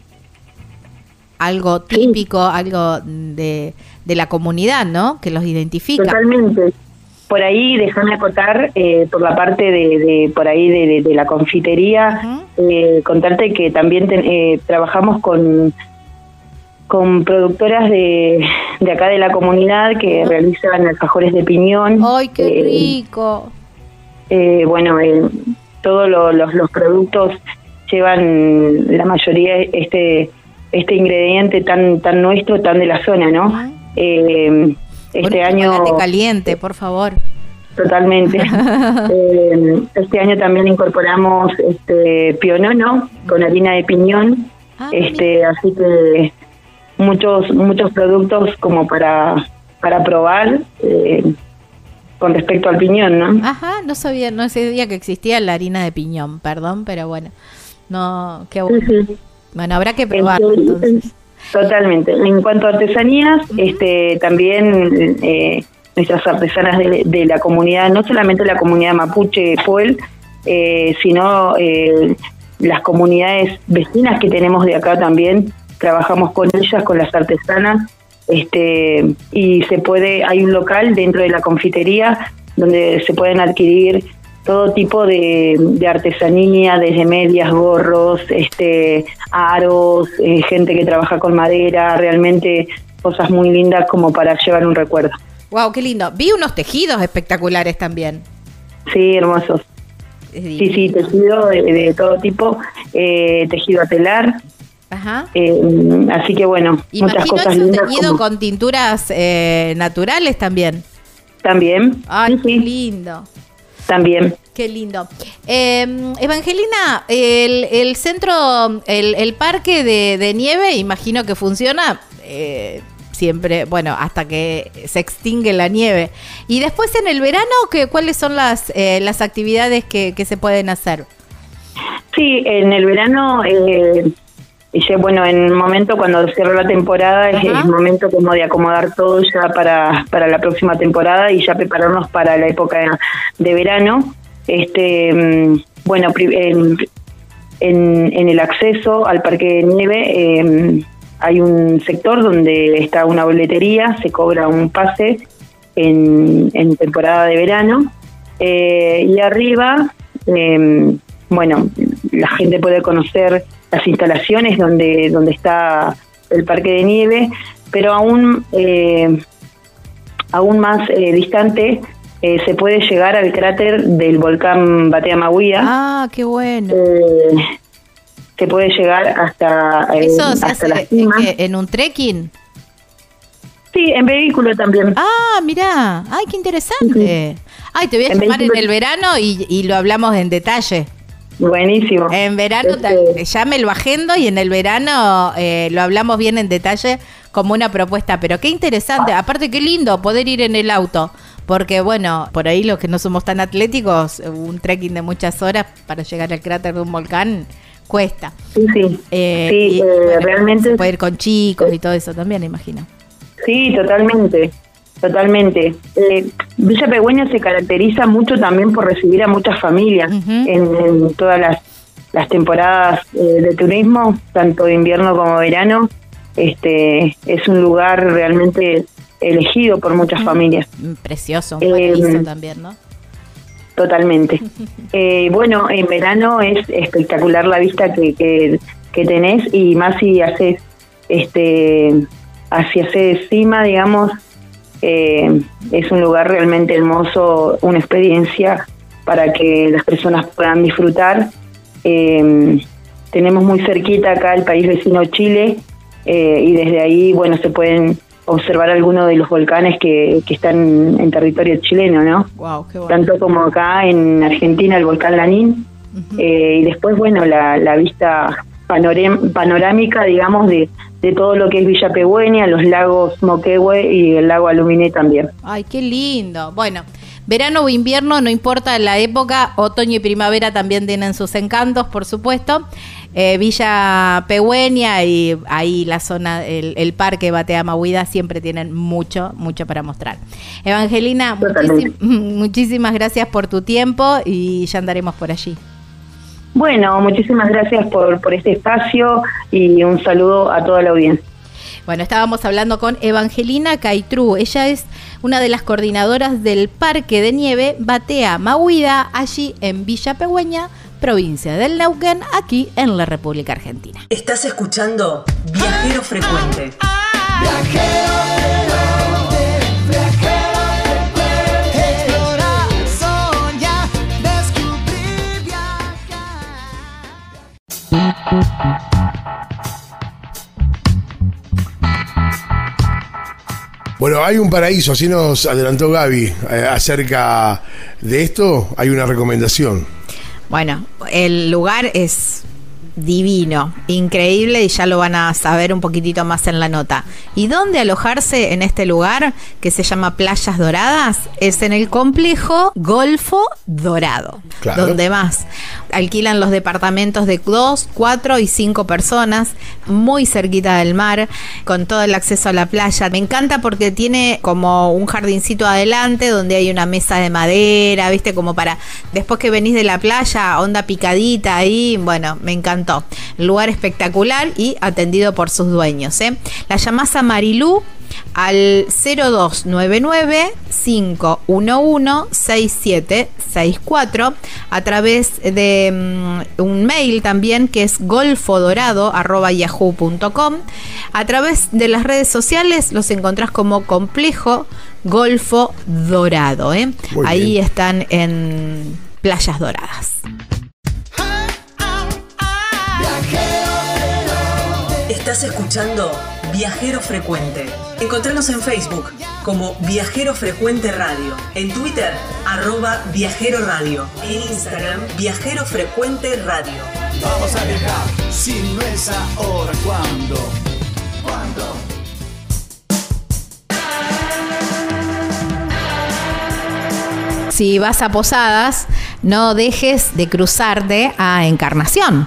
algo típico, algo de de la comunidad, ¿no? Que los identifica. Totalmente. Por ahí, déjame acotar, eh, por la parte de, por ahí de, la confitería, eh, contarte que también eh, trabajamos con con productoras de, de acá de la comunidad que realizan alfajores de piñón. ¡Ay, qué rico! bueno, todos los, los productos llevan la mayoría este este ingrediente tan tan nuestro, tan de la zona, ¿no? Eh, este año... caliente, por favor. Totalmente. Eh, este año también incorporamos este pionono con harina de piñón. Ah, este, así que muchos muchos productos como para para probar eh, con respecto al piñón, ¿no? Ajá, no sabía, no sabía que existía la harina de piñón, perdón, pero bueno, no, qué bueno. Bueno, habrá que probar entonces. Totalmente. En cuanto a artesanías, este, también eh, nuestras artesanas de, la comunidad, no solamente la comunidad mapuche Puel, eh, sino eh, las comunidades vecinas que tenemos de acá también, trabajamos con ellas, con las artesanas, este, y se puede, hay un local dentro de la confitería donde se pueden adquirir todo tipo de, artesanía, desde medias, gorros, este, aros, eh, gente que trabaja con madera, realmente cosas muy lindas como para llevar un recuerdo. Wow, qué lindo. Vi unos tejidos espectaculares también. Sí, hermosos. Sí, sí, tejido de, todo tipo, eh, tejido a telar. Ajá. Eh, así que bueno, muchas cosas lindas. tejido con tinturas naturales también. También. Ay, qué lindo también. Qué lindo. Em, Evangelina, el, centro, el, parque de, nieve, imagino que funciona eh, siempre, bueno, hasta que se extingue la nieve. Y después en el verano, ¿qué, ¿cuáles son las, eh, las actividades que, se pueden hacer? Sí, en el verano eh, y ya bueno, en el momento cuando cierra la temporada es el momento como de acomodar todo ya para, para la próxima temporada y ya prepararnos para la época de verano. Este, mm, bueno, en, en, el acceso al parque de nieve em, hay un sector donde está una boletería, se cobra un pase en, en temporada de verano eh, y arriba, em, bueno, la gente puede conocer las instalaciones donde, donde está el parque de nieve, pero aún, eh, aún más eh, distante eh, se puede llegar al cráter del volcán Batea Mahuía. Ah, qué bueno. se puede llegar hasta, ¿Eso se hace en un trekking? Sí, en vehículo también. Ah, mira, ay, qué interesante. Ay, te voy a llamar en el verano y, y lo hablamos en detalle. Buenísimo. En verano este... ya me lo agendo y en el verano eh, lo hablamos bien en detalle como una propuesta. Pero qué interesante, aparte qué lindo poder ir en el auto. Porque bueno, por ahí los que no somos tan atléticos, un trekking de muchas horas para llegar al cráter de un volcán cuesta. Sí, sí. Eh, sí eh, realmente. puede ir con chicos y todo eso también, imagino. Sí, totalmente. Totalmente. Eh, Villa Pegüeña se caracteriza mucho también por recibir a muchas familias en, todas las, las temporadas eh, de turismo, tanto de invierno como verano. Este es un lugar realmente elegido por muchas familias. Precioso, un eh, también, ¿no? Totalmente. eh, bueno, en verano es espectacular la vista que, que, que tenés y más si haces este hacia encima, digamos, eh, es un lugar realmente hermoso, una experiencia para que las personas puedan disfrutar. Eh, tenemos muy cerquita acá el país vecino Chile eh, y desde ahí, bueno, se pueden observar algunos de los volcanes que, que están en territorio chileno, ¿no? Tanto como acá en Argentina el volcán Lanín y después, bueno, la, la vista panorámica, digamos, de, de todo lo que es Villa Pegüeña, los lagos Moquehue y el lago Aluminé también. Ay, qué lindo. Bueno, verano o invierno, no importa la época, otoño y primavera también tienen sus encantos, por supuesto. Eh, Villa Pegüeña y ahí la zona, el, parque Batea Mahuida siempre tienen mucho, mucho para mostrar. Evangelina, muchísimas gracias por tu tiempo y ya andaremos por allí. Bueno, muchísimas gracias por, por este espacio y un saludo a toda la audiencia. Bueno, estábamos hablando con Evangelina Caitru. Ella es una de las coordinadoras del Parque de Nieve Batea Mahuida, allí en Villa Pegüeña, provincia del Neuquén, aquí en la República Argentina. Estás escuchando Viajero Frecuente. Viajero Bueno, hay un paraíso, así nos adelantó Gaby eh, acerca de esto, hay una recomendación. Bueno, el lugar es divino, increíble y ya lo van a saber un poquitito más en la nota. ¿Y dónde alojarse en este lugar que se llama Playas Doradas? Es en el complejo Golfo Dorado, donde más alquilan los departamentos de dos, cuatro y cinco personas, muy cerquita del mar, con todo el acceso a la playa. Me encanta porque tiene como un jardincito adelante donde hay una mesa de madera, viste, como para después que venís de la playa, onda picadita ahí, bueno, me encantó. Lugar espectacular y atendido por sus dueños. ¿eh? La llamás a Marilú al 0299 511 6764 a través de mm, un mail también que es golfodorado.yahoo.com. A través de las redes sociales los encontrás como complejo Golfo Dorado. ¿eh? Ahí están en Playas Doradas. Estás escuchando Viajero Frecuente. Encontranos en Facebook como Viajero Frecuente Radio, en Twitter arroba Viajero Radio, en Instagram Viajero Frecuente Radio. Vamos a viajar, si no es ahora, ¿cuándo? ¿Cuándo? Si vas a Posadas, no dejes de cruzarte a Encarnación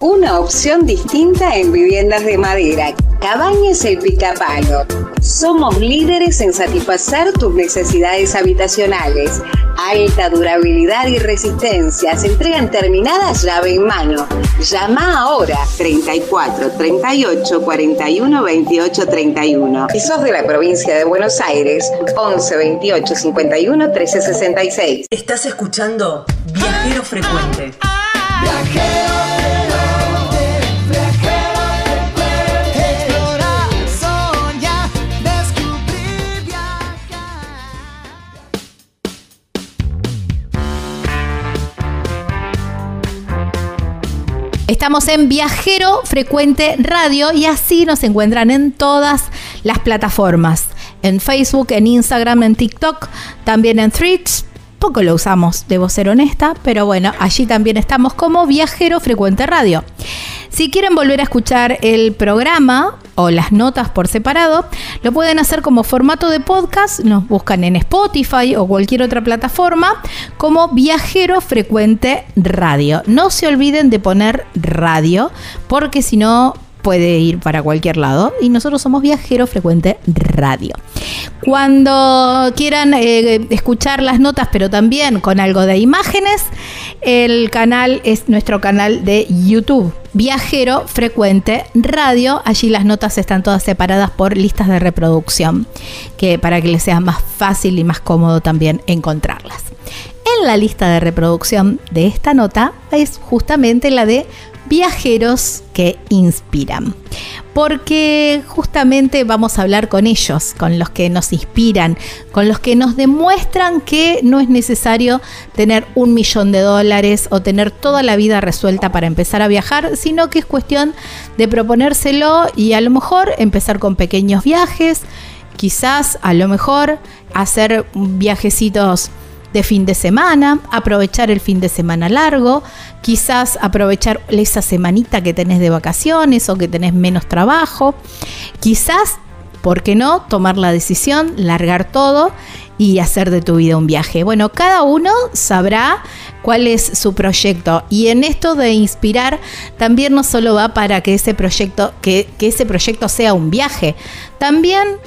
Una opción distinta en viviendas de madera. Cabañas El Picapalo. Somos líderes en satisfacer tus necesidades habitacionales. Alta durabilidad y resistencia. Se entregan terminadas llave en mano. Llama ahora 34 38 41 28 31. Si sos de la provincia de Buenos Aires, 11 28 51 13 66. Estás escuchando Viajero Frecuente. Viajero Estamos en Viajero Frecuente Radio y así nos encuentran en todas las plataformas. En Facebook, en Instagram, en TikTok, también en Threads. Poco lo usamos, debo ser honesta, pero bueno, allí también estamos como Viajero Frecuente Radio. Si quieren volver a escuchar el programa o las notas por separado, lo pueden hacer como formato de podcast, nos buscan en Spotify o cualquier otra plataforma como Viajero Frecuente Radio. No se olviden de poner radio, porque si no puede ir para cualquier lado y nosotros somos Viajero Frecuente Radio. Cuando quieran eh, escuchar las notas, pero también con algo de imágenes, el canal es nuestro canal de YouTube. Viajero Frecuente Radio. Allí las notas están todas separadas por listas de reproducción, que para que les sea más fácil y más cómodo también encontrarlas. En la lista de reproducción de esta nota es justamente la de viajeros que inspiran. Porque justamente vamos a hablar con ellos, con los que nos inspiran, con los que nos demuestran que no es necesario tener un millón de dólares o tener toda la vida resuelta para empezar a viajar, sino que es cuestión de proponérselo y a lo mejor empezar con pequeños viajes, quizás a lo mejor hacer viajecitos de fin de semana, aprovechar el fin de semana largo, quizás aprovechar esa semanita que tenés de vacaciones o que tenés menos trabajo, quizás, ¿por qué no?, tomar la decisión, largar todo y hacer de tu vida un viaje. Bueno, cada uno sabrá cuál es su proyecto y en esto de inspirar también no solo va para que ese proyecto que, que ese proyecto sea un viaje, también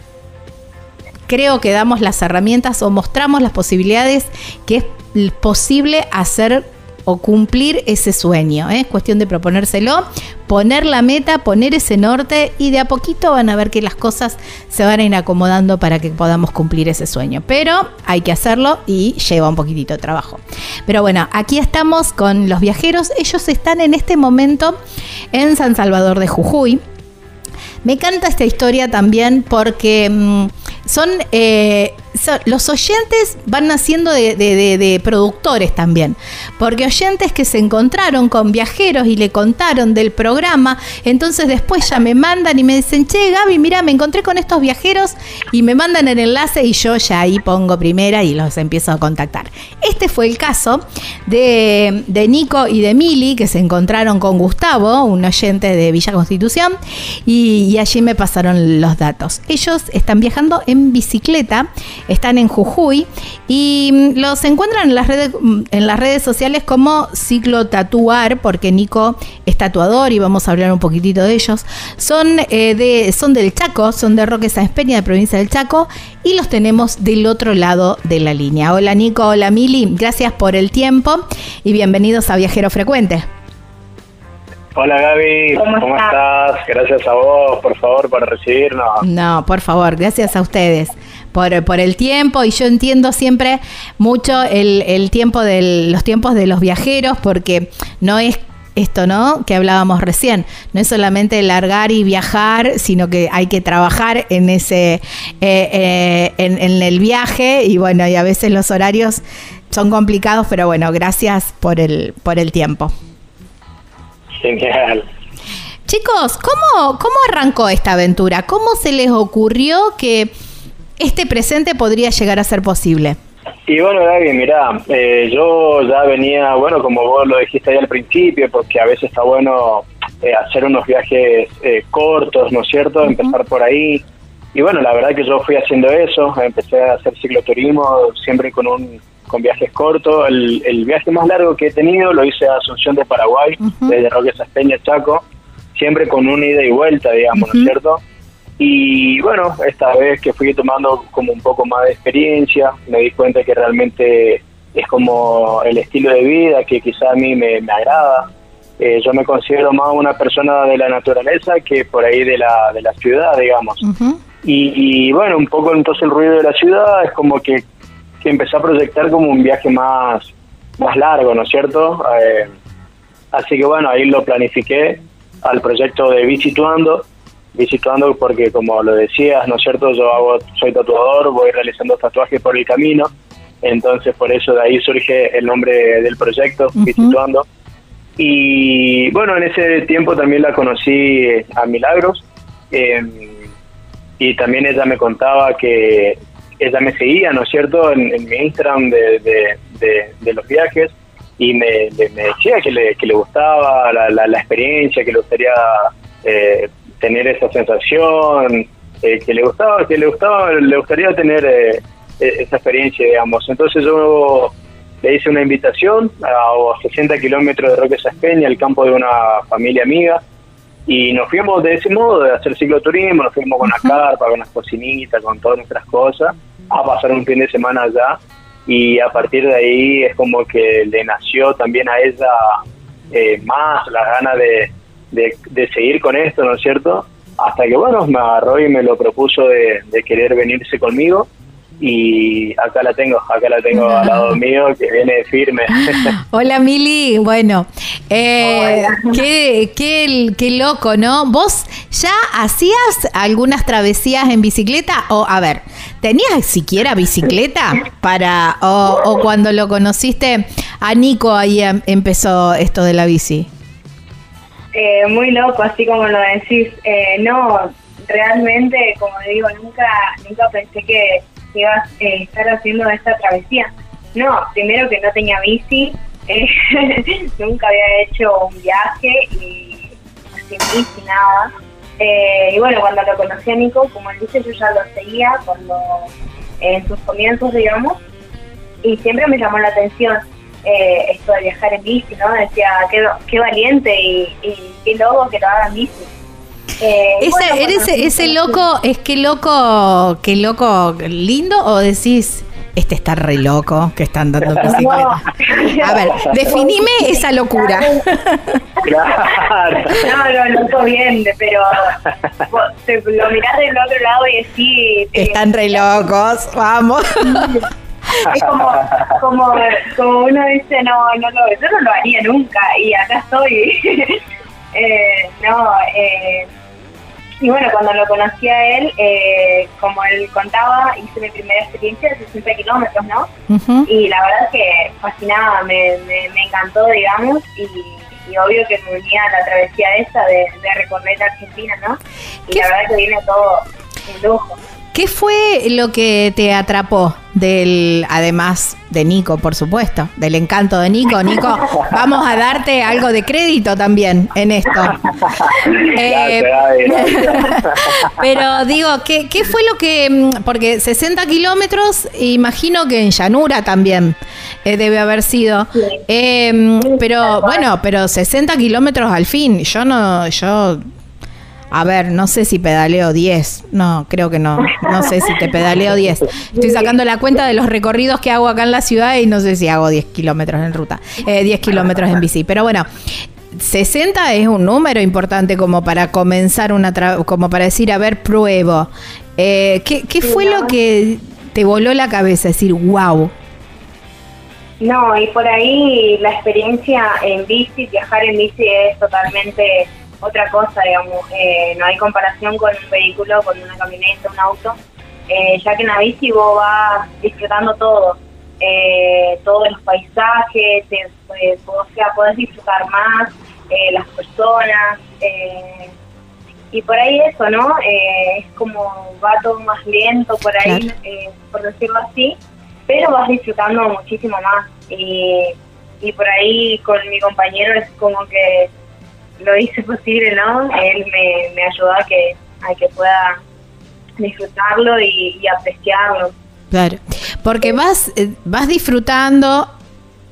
creo que damos las herramientas o mostramos las posibilidades que es posible hacer o cumplir ese sueño. ¿eh? Es cuestión de proponérselo, poner la meta, poner ese norte y de a poquito van a ver que las cosas se van a ir acomodando para que podamos cumplir ese sueño. Pero hay que hacerlo y lleva un poquitito de trabajo. Pero bueno, aquí estamos con los viajeros. Ellos están en este momento en San Salvador de Jujuy. Me encanta esta historia también porque mm, son eh, los oyentes van naciendo de, productores también, porque oyentes que se encontraron con viajeros y le contaron del programa, entonces después ya me mandan y me dicen, che Gaby, mira, me encontré con estos viajeros y me mandan el enlace y yo ya ahí pongo primera y los empiezo a contactar. Este fue el caso de, Nico y de Mili, que se encontraron con Gustavo, un oyente de Villa Constitución, y, y allí me pasaron los datos. Ellos están viajando en bicicleta están en Jujuy y mm, los encuentran en las redes, mm, en las redes sociales como Ciclo Tatuar, porque Nico es tatuador y vamos a hablar un poquitito de ellos. Son, eh, de, son del Chaco, son de Roque San Peña, de provincia del Chaco, y los tenemos del otro lado de la línea. Hola Nico, hola Mili, gracias por el tiempo y bienvenidos a Viajero Frecuente. Hola Gaby, ¿cómo, estás? Gracias a vos, por favor, por recibirnos. No, por favor, gracias a ustedes por, por el tiempo y yo entiendo siempre mucho el, el tiempo del, los tiempos de los viajeros porque no es esto, ¿no? Que hablábamos recién. No es solamente largar y viajar, sino que hay que trabajar en ese, eh, eh, en, en, el viaje y bueno, y a veces los horarios son complicados, pero bueno, gracias por el, por el tiempo. Genial. Chicos, ¿cómo, ¿cómo arrancó esta aventura? ¿Cómo se les ocurrió que este presente podría llegar a ser posible? Y bueno, Gaby, mira, eh, yo ya venía, bueno, como vos lo dijiste ahí al principio, porque a veces está bueno eh, hacer unos viajes eh, cortos, ¿no es cierto? Empezar por ahí. Y bueno, la verdad que yo fui haciendo eso, empecé a hacer cicloturismo siempre con un con viajes cortos. El, el viaje más largo que he tenido lo hice a Asunción de Paraguay, desde Roque Saspeña, Chaco, siempre con una ida y vuelta, digamos, ¿no es cierto? Y bueno, esta vez que fui tomando como un poco más de experiencia, me di cuenta que realmente es como el estilo de vida que quizá a mí me, me agrada. Eh, yo me considero más una persona de la naturaleza que por ahí de la, de la ciudad, digamos. y, y, bueno, un poco entonces el ruido de la ciudad es como que, que empecé a proyectar como un viaje más, más largo, ¿no es cierto? Eh, así que bueno, ahí lo planifiqué al proyecto de Visituando visitando porque como lo decías, ¿no es cierto? Yo hago, soy tatuador, voy realizando tatuajes por el camino, entonces por eso de ahí surge el nombre del proyecto, Visituando. Y bueno, en ese tiempo también la conocí a Milagros eh, y también ella me contaba que ella me seguía, ¿no es cierto?, en, en mi Instagram de, de, de, los viajes y me, me decía que le, que le gustaba la, la, la experiencia, que le gustaría eh, tener esa sensación, eh, que le gustaba, que le gustaba, le gustaría tener eh, esa experiencia, digamos. Entonces yo le hice una invitación a, 60 kilómetros de Roque Saspeña, al campo de una familia amiga, y nos fuimos de ese modo, de hacer cicloturismo, nos fuimos con la carpa, con las cocinitas, con todas nuestras cosas, a pasar un fin de semana allá, y a partir de ahí es como que le nació también a ella eh, más las ganas de, de, de, seguir con esto, ¿no es cierto? Hasta que, bueno, me agarró y me lo propuso de, de querer venirse conmigo y acá la tengo, acá la tengo al lado mío que viene firme. Hola Mili, bueno, eh, qué, qué, qué, loco, ¿no? ¿Vos ya hacías algunas travesías en bicicleta? O, a ver, ¿tenías siquiera bicicleta para, o, o cuando lo conociste a Nico ahí em, empezó esto de la bici? Eh, muy loco, así como lo decís. Eh, no, realmente, como digo, nunca nunca pensé que iba a eh, estar haciendo esta travesía. No, primero que no tenía bici, nunca había hecho un viaje y sin bici, nada. y bueno, cuando lo conocí a Nico, como él dice, yo ya lo seguía cuando en sus comienzos, digamos, y siempre me llamó la atención eh, esto de viajar en bici, ¿no? Decía, qué, qué valiente y, y, qué loco que lo haga en bici. Eh, ese, bueno, eres, ese loco, es que loco, qué loco lindo o decís, este está re loco que está andando en bicicleta. A ver, definime esa locura. Claro. No, lo noto bien, pero te, lo mirás del otro lado y decís... Están re locos, vamos. es como, como, como uno dice, no, no lo, yo no lo haría nunca y acá estoy. eh, no, eh, y bueno, cuando lo conocí a él, eh, como él contaba, hice mi primera experiencia de 60 kilómetros, ¿no? Uh -huh. Y la verdad es que fascinaba, me, me, me encantó, digamos, y, y, obvio que me unía a la travesía esa de, de recorrer la Argentina, ¿no? Y la verdad que viene todo en lujo. ¿Qué fue lo que te atrapó del, además de Nico, por supuesto, del encanto de Nico? Nico, vamos a darte algo de crédito también en esto. Eh, pero digo, ¿qué, ¿qué, fue lo que, porque 60 kilómetros, imagino que en llanura también eh, debe haber sido, eh, pero bueno, pero 60 kilómetros al fin, yo no, yo a ver, no sé si pedaleo 10. No, creo que no. No sé si te pedaleo 10. Estoy sacando la cuenta de los recorridos que hago acá en la ciudad y no sé si hago 10 kilómetros en ruta. Eh, 10 kilómetros en bici. Pero bueno, 60 es un número importante como para comenzar una... como para decir, a ver, pruebo. Eh, ¿qué, ¿Qué fue lo que te voló la cabeza? Decir, wow. No, y por ahí la experiencia en bici, viajar en bici es totalmente otra cosa, digamos. Eh, no hay comparación con un vehículo, con una camioneta, un auto, eh, ya que en la bici vos vas disfrutando todo. Eh, todos los paisajes, pues, o sea, podés disfrutar más, las personas, y por ahí eso, ¿no? es como va todo más lento por ahí, por decirlo así, pero vas disfrutando muchísimo más. Y, y por ahí con mi compañero es como que lo hice posible, ¿no? Él me, me ayudó a que, a que pueda disfrutarlo y, apreciarlo. Claro, porque vas, eh, vas disfrutando,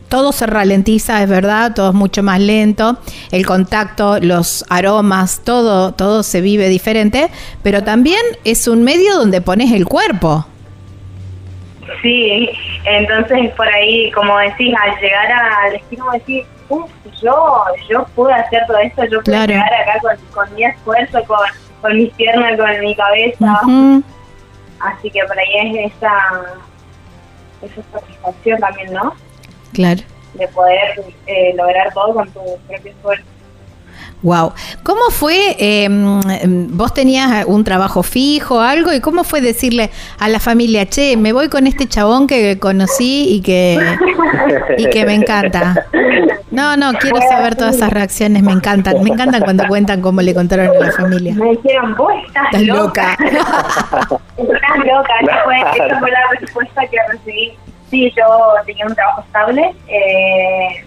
todo se ralentiza, es verdad, todo es mucho más lento, el contacto, los aromas, todo, todo se vive diferente, pero también es un medio donde pones el cuerpo. Sí, entonces por ahí, como decís, al llegar al destino, decir, uff, yo, yo pude hacer todo esto, yo pude llegar acá con, mi esfuerzo, con, con mis piernas, con mi cabeza. Así que por ahí es esa, esa satisfacción también, ¿no? Claro. De poder eh, lograr todo con tu propio esfuerzo. Wow. ¿Cómo fue? Em, vos tenías un trabajo fijo, algo, y cómo fue decirle a la familia, che, me voy con este chabón que conocí y que y que me encanta. No, no, quiero saber todas esas reacciones, me encantan, me encantan cuando cuentan cómo le contaron a la familia. Me dijeron, vos estás, loca. estás loca. Esa fue, esa fue la respuesta que recibí. Sí, yo tenía un trabajo estable, eh,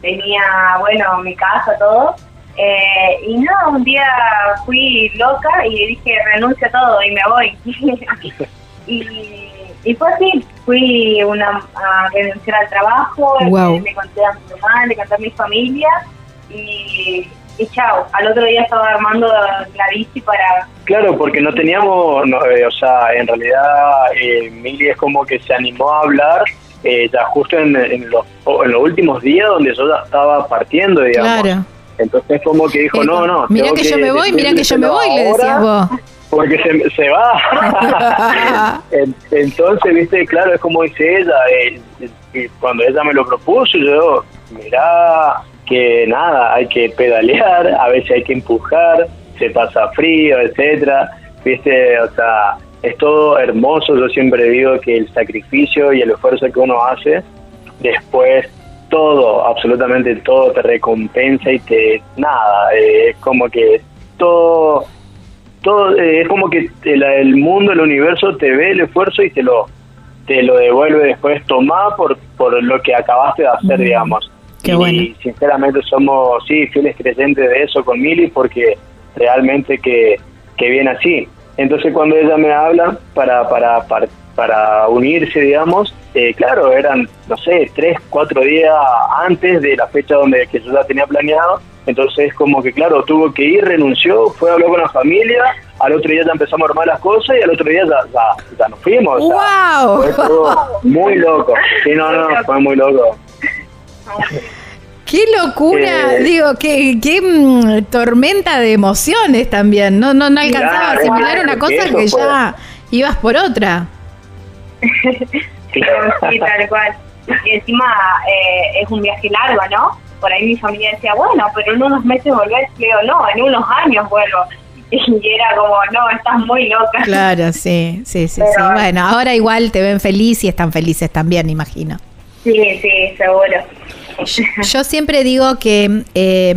tenía, bueno, mi casa, todo eh, y no, un día fui loca y dije renuncio a todo y me voy. y, y fue así, fui una, a renunciar al trabajo, le conté a mi mamá, le conté a mi familia y, y chao. Al otro día estaba armando la bici para... Claro, porque no teníamos, eh, o sea, en realidad eh, Mili es como que se animó a hablar eh, ya justo en, en, los, en los últimos días donde yo ya estaba partiendo, digamos. Claro. Entonces como que dijo, no, no. Mira que, yo me voy, mira que yo me voy, le decías vos. Porque se, se va. Entonces, viste, claro, es como dice ella, eh, cuando ella me lo propuso, yo, mira que nada, hay que pedalear, a veces hay que empujar, se pasa frío, etcétera, viste, o sea, es todo hermoso, yo siempre digo que el sacrificio y el esfuerzo que uno hace, después todo, absolutamente todo te recompensa y te nada, eh, es como que todo, todo eh, es como que el, mundo, el universo te ve el esfuerzo y te lo te lo devuelve después tomar por, por lo que acabaste de hacer, digamos. y sinceramente somos, sí, fieles creyentes de eso con Mili porque realmente que, que viene así. Entonces cuando ella me habla para, para, para para unirse, digamos, eh, claro, eran, no sé, tres, cuatro días antes de la fecha donde que yo ya tenía planeado, entonces como que, claro, tuvo que ir, renunció, fue a hablar con la familia, al otro día ya empezamos a armar las cosas y al otro día ya, ya, nos fuimos. ¡Wow! Fue muy loco. Sí, no, no, fue muy loco. ¡Qué locura! Eh, Digo, qué, qué mm, tormenta de emociones también. No, no, no alcanzaba a asimilar una cosa que ya ibas por otra. sí, tal cual. Y encima eh, es un viaje largo, ¿no? Por ahí mi familia decía, bueno, pero en unos meses volvés. Le digo, no, en unos años vuelvo. Y era como, no, estás muy loca. Claro, sí, sí, sí, sí. Bueno, ahora igual te ven feliz y están felices también, imagino. Sí, sí, seguro. Yo siempre digo que, eh,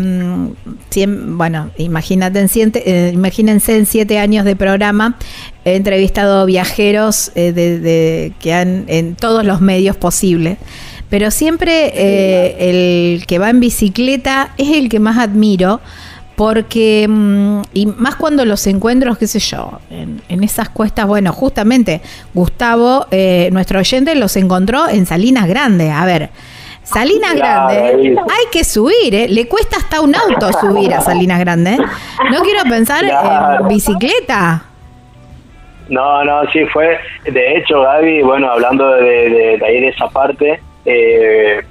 bueno, imagínate en siete, eh, imagínense en siete años de programa, he entrevistado viajeros eh, de, que han en todos los medios posibles. Pero siempre eh, el que va en bicicleta es el que más admiro porque, mm, y más cuando los encuentros, qué sé yo, en, esas cuestas, bueno, justamente Gustavo, nuestro oyente, los encontró en Salinas Grande. A ver, Salinas Grande, hay que subir, ¿eh? le cuesta hasta un auto subir a Salinas Grande. ¿eh? No quiero pensar en bicicleta. No, no, sí fue. De hecho, Gaby, bueno, hablando de, ahí de esa parte, eh,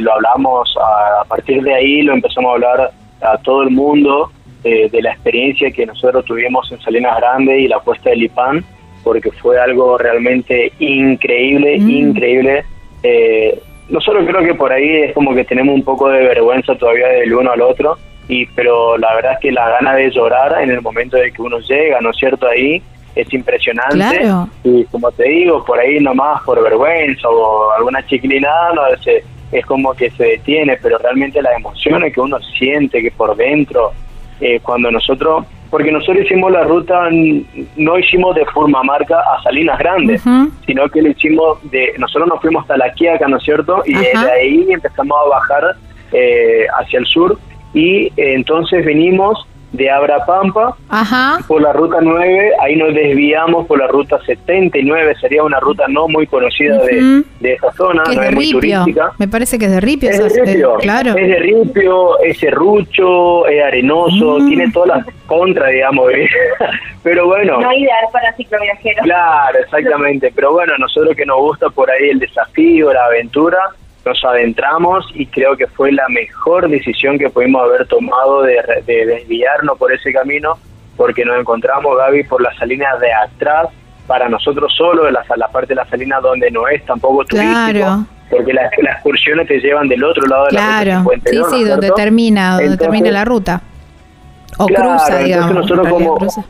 lo hablamos a, partir de ahí, lo empezamos a hablar a todo el mundo. eh, de la experiencia que nosotros tuvimos en Salinas Grande y la puesta del IPAN, porque fue algo realmente increíble, Mm. increíble. Eh, nosotros creo que por ahí es como que tenemos un poco de vergüenza todavía del uno al otro, y pero la verdad es que la gana de llorar en el momento de que uno llega, ¿no es cierto? Ahí es impresionante. Claro. Y como te digo, por ahí nomás por vergüenza o alguna chiquilinada, no, se- es como que se detiene, pero realmente las emociones que uno siente, que por dentro, eh, cuando nosotros, porque nosotros hicimos la ruta, no hicimos de forma marca a Salinas Grandes, sino que lo hicimos de, nosotros nos fuimos hasta la Quiaca, ¿no es cierto? Y Ajá. de ahí empezamos a bajar eh, hacia el sur y eh, entonces venimos de Abrapampa Ajá. por la ruta 9, ahí nos desviamos por la ruta 79, sería una ruta no muy conocida de, de esa zona, es no de es muy turística. Me parece que es de Ripio. Es esas- de ripio, claro. es de ripio, es serrucho, es arenoso, Mm. tiene todas las contras, digamos, ¿eh? pero bueno, No ideal para cicloviajeros. claro, exactamente, pero bueno, a nosotros que nos gusta por ahí el desafío, la aventura, nos adentramos y creo que fue la mejor decisión que pudimos haber tomado de, de desviarnos por ese camino, porque nos encontramos, Gaby, por la salina de atrás, para nosotros solo, la, la parte de la salina donde no es tampoco turístico, Claro. porque las, las excursiones te llevan del otro lado de la Claro. ruta Sí, 52, ¿no sí, es donde termina, donde Entonces, termina la ruta. O Claro, cruza, digamos. nosotros como- cruza.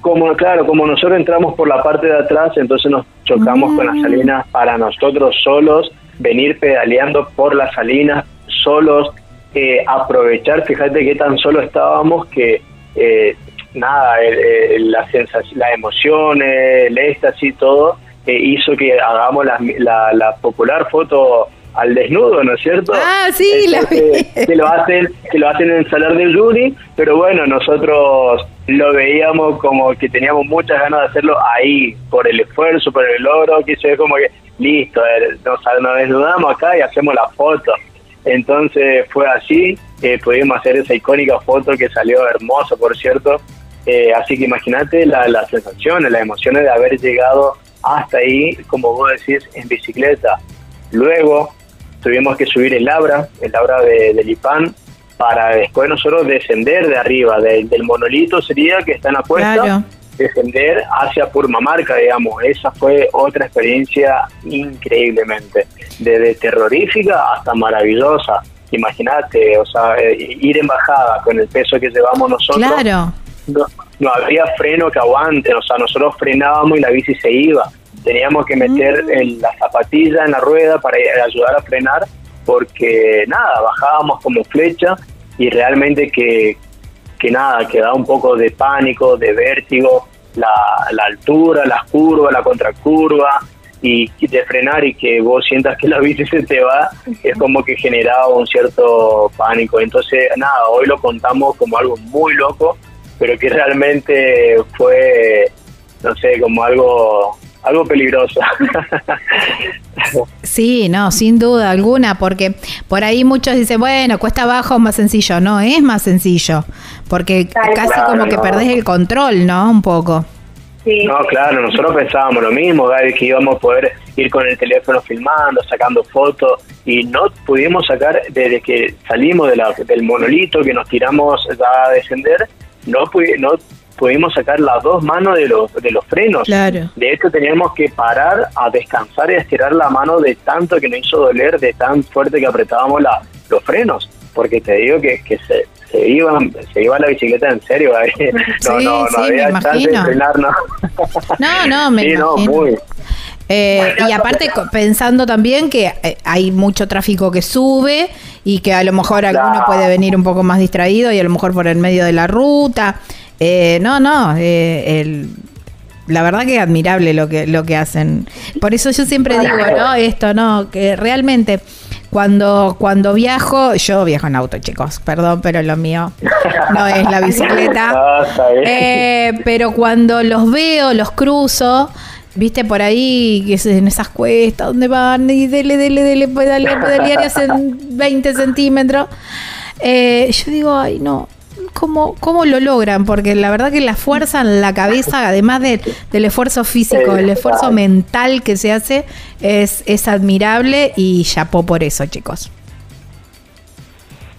como claro, como nosotros entramos por la parte de atrás, entonces nos chocamos con las Mm. salinas para nosotros solos, venir pedaleando por las salinas solos, eh, aprovechar, fíjate que tan solo estábamos que eh, nada, el- el- la sensación, las emociones, el éxtasis, todo, eh, hizo que hagamos la, la, la popular foto al desnudo, ¿no es cierto? Ah, sí, la vi. que lo hacen que lo hacen en el salar del Yuri, pero bueno, nosotros lo veíamos como que teníamos muchas ganas de hacerlo ahí, por el esfuerzo, por el logro, que se ve como que listo, eh, nos, nos desnudamos acá y hacemos la foto. Entonces fue así, eh, pudimos hacer esa icónica foto que salió hermosa, por cierto. Eh, así que imagínate la- las sensaciones, las emociones de haber llegado hasta ahí, como vos decís, en bicicleta. Luego tuvimos que subir el Labra, el Labra de, del IPAN, para después nosotros descender de arriba, de- del monolito sería que está en Claro. Descender hacia Purmamarca, digamos. Esa fue otra experiencia increíblemente, desde terrorífica hasta maravillosa. Imagínate, o sea, eh, ir en bajada con el peso que llevamos nosotros Claro. no, no había freno que aguante, o sea, nosotros frenábamos y la bici se iba. Teníamos que meter el- la zapatilla en la rueda para ayudar a frenar, porque nada, bajábamos como flecha y realmente que, que nada, que da un poco de pánico, de vértigo, la, la altura, las curvas, la contracurva, y de frenar y que vos sientas que la bici se te va, es como que generaba un cierto pánico. Entonces, nada, hoy lo contamos como algo muy loco, pero que realmente fue, no sé, como algo algo peligroso. Sí, no, sin duda alguna, porque por ahí muchos dicen, bueno, cuesta abajo es más sencillo. No, es más sencillo, porque casi claro, como que perdés el control, ¿no? Un poco. Sí, No, claro, nosotros pensábamos lo mismo, Gaby, que íbamos a poder ir con el teléfono filmando, sacando fotos, y no pudimos sacar, desde que salimos de la- del monolito, que nos tiramos ya a descender, no, no pudimos sacar las dos manos de los, de los frenos. Claro. De hecho, teníamos que parar a descansar y a estirar la mano de tanto que nos hizo doler, de tan fuerte que apretábamos la, los frenos. Porque te digo que, que se, se, iba, se iba la bicicleta en serio, Gaby. No, Sí, no, no sí, me había chance de imagino. frenar, no. No, no, me sí, no, imagino. muy. Eh, y aparte pensando también que eh, hay mucho tráfico que sube y que a lo mejor alguno puede venir un poco más distraído y a lo mejor por el medio de la ruta. Eh, no, no, eh, el- la verdad que es admirable lo que, lo que hacen. Por eso yo siempre digo, no, esto, no, que realmente cuando, cuando viajo, yo viajo en auto, chicos, perdón, pero lo mío no es la bicicleta. Eh, pero cuando los veo, los cruzo, viste por ahí, que es en esas cuestas donde van y dele, dele, dele, pedalear, pedalear y hacen 20 centímetros. eh, yo digo, ay, no. ¿Cómo, ¿Cómo lo logran? Porque la verdad que la fuerza en la cabeza, además de- del esfuerzo físico, el esfuerzo mental que se hace, es, es admirable y chapó por eso, chicos.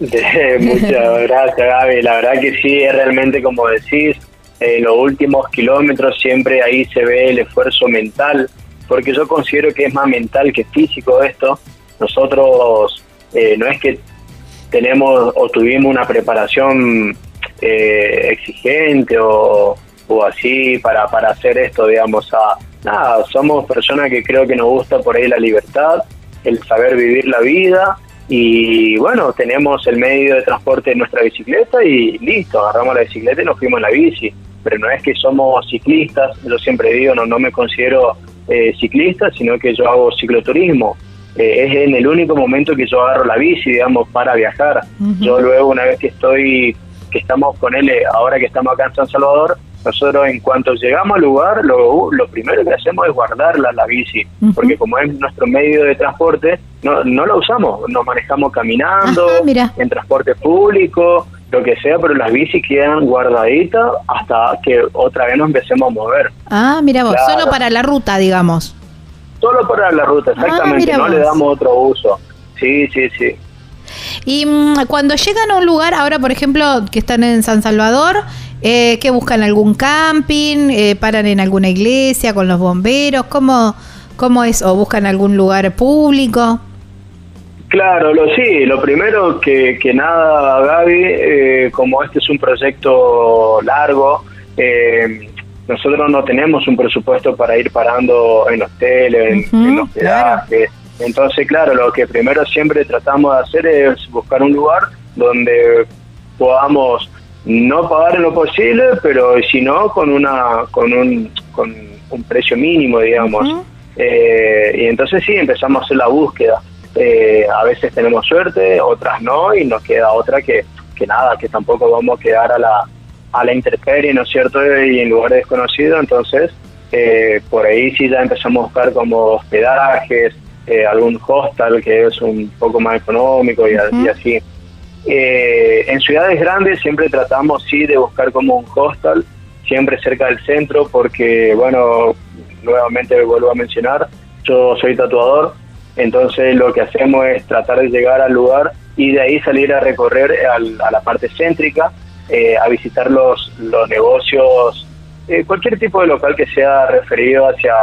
Muchas gracias, Gaby. La verdad que sí, es realmente como decís, en los últimos kilómetros siempre ahí se ve el esfuerzo mental, porque yo considero que es más mental que físico esto. Nosotros eh, no es que tenemos o tuvimos una preparación eh, exigente o, o así para, para hacer esto, digamos, a nada, somos personas que creo que nos gusta por ahí la libertad, el saber vivir la vida y bueno, tenemos el medio de transporte en nuestra bicicleta y listo, agarramos la bicicleta y nos fuimos en la bici. Pero no es que somos ciclistas, yo siempre digo, no, no me considero eh, ciclista, sino que yo hago cicloturismo. Eh, es en el único momento que yo agarro la bici, digamos, para viajar. Yo luego, una vez que estoy, que estamos con él, ahora que estamos acá en San Salvador, nosotros en cuanto llegamos al lugar, lo, lo primero que hacemos es guardarla, la bici, porque como es nuestro medio de transporte, no, no la usamos, nos manejamos caminando, en transporte público, lo que sea, pero las bicis quedan guardaditas hasta que otra vez nos empecemos a mover. Ah, mira vos, solo para la ruta, digamos. Solo para la ruta, ah, exactamente, no le damos otro uso. Sí, sí, sí. Y mm, cuando llegan a un lugar, ahora por ejemplo, que están en San Salvador, eh, ¿Qué buscan algún camping? Eh, ¿Paran en alguna iglesia con los bomberos? ¿Cómo, cómo es? ¿O buscan algún lugar público? Claro, lo sí, lo primero que, que nada, Gaby, eh, como este es un proyecto largo, eh, nosotros no tenemos un presupuesto para ir parando en hoteles, en, hospedaje. Entonces, claro, lo que primero siempre tratamos de hacer es buscar un lugar donde podamos no pagar en lo posible, pero si no, con, una, con, un, con un precio mínimo, digamos. Eh, y entonces sí, empezamos a hacer la búsqueda. Eh, a veces tenemos suerte, otras no, y nos queda otra que, que nada, que tampoco vamos a quedar a la, a la intemperie, ¿no es cierto? Y en lugares desconocidos, entonces eh, por ahí sí ya empezamos a buscar como hospedajes, algún hostel que es un poco más económico y así. Eh, en ciudades grandes siempre tratamos, sí, de buscar como un hostel, siempre cerca del centro, porque, bueno, nuevamente vuelvo a mencionar, yo soy tatuador, entonces lo que hacemos es tratar de llegar al lugar y de ahí salir a recorrer a la parte céntrica, eh, a visitar los, los negocios, eh, cualquier tipo de local que sea referido hacia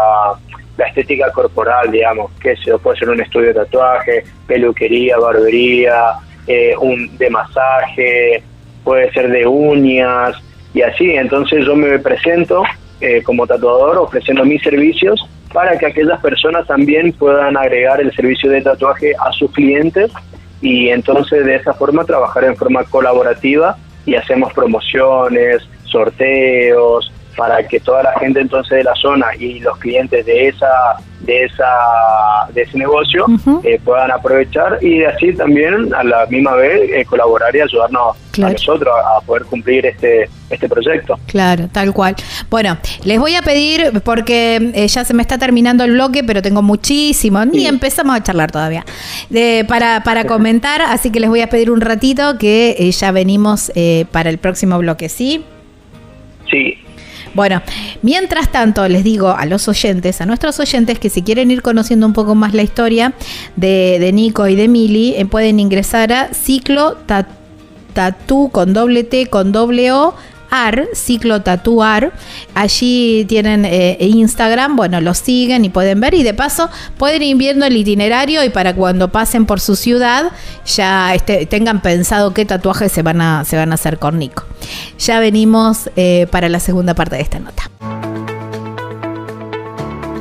la estética corporal, digamos, que se puede ser un estudio de tatuaje, peluquería, barbería, eh, un de masaje, puede ser de uñas y así. Entonces yo me presento eh, como tatuador ofreciendo mis servicios para que aquellas personas también puedan agregar el servicio de tatuaje a sus clientes y entonces de esa forma trabajar en forma colaborativa y hacemos promociones, sorteos, para que toda la gente entonces de la zona y los clientes de esa de esa de ese negocio eh, puedan aprovechar y así también a la misma vez eh, colaborar y ayudarnos a nosotros a, poder cumplir este este proyecto. Claro, tal cual. Bueno, les voy a pedir porque eh, ya se me está terminando el bloque, pero tengo muchísimo, ni empezamos a charlar todavía, de, para, para comentar, así que les voy a pedir un ratito que ya venimos para el próximo bloque, ¿sí? Sí, bueno, mientras tanto les digo a los oyentes, a nuestros oyentes, que si quieren ir conociendo un poco más la historia de, Nico y de Mili, eh, pueden ingresar a ciclo tatu con doble T con doble O AR, ciclo tatuar. Allí tienen eh, Instagram, bueno, lo siguen y pueden ver y de paso pueden ir viendo el itinerario y para cuando pasen por su ciudad ya este, tengan pensado qué tatuajes se van a, se van a hacer con Nico. Ya venimos eh, para la segunda parte de esta nota.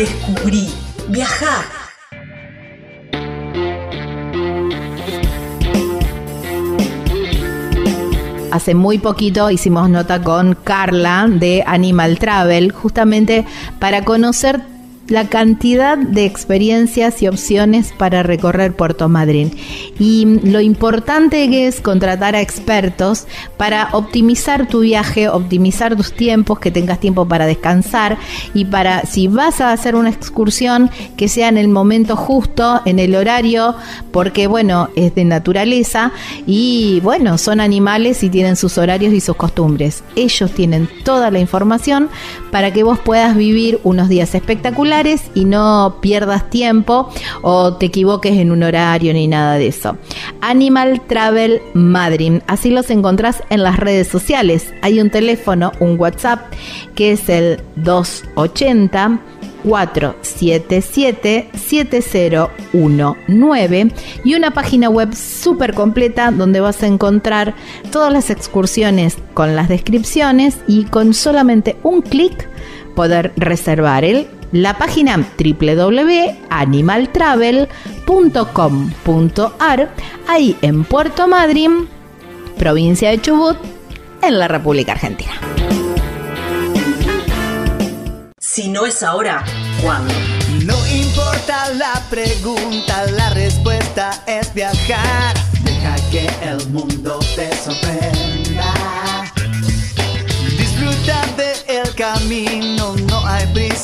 Descubrí, viajá. Hace muy poquito hicimos nota con Carla de Animal Travel, justamente para conocer la cantidad de experiencias y opciones para recorrer Puerto Madryn. Y lo importante es contratar a expertos para optimizar tu viaje, optimizar tus tiempos, que tengas tiempo para descansar y para, si vas a hacer una excursión, que sea en el momento justo, en el horario, porque bueno, es de naturaleza y bueno, son animales y tienen sus horarios y sus costumbres. Ellos tienen toda la información para que vos puedas vivir unos días espectaculares y no pierdas tiempo o te equivoques en un horario ni nada de eso. Animal Travel Madrid, así los encontrás en las redes sociales. Hay un teléfono, un WhatsApp que es el 280 477-7019 y una página web súper completa donde vas a encontrar todas las excursiones con las descripciones y con solamente un clic poder reservar el la página www.animaltravel.com.ar, ahí en Puerto Madryn, provincia de Chubut, en la República Argentina. Si no es ahora, ¿cuándo? No importa la pregunta, la respuesta es viajar. Deja que el mundo te sorprenda. Disfruta del camino,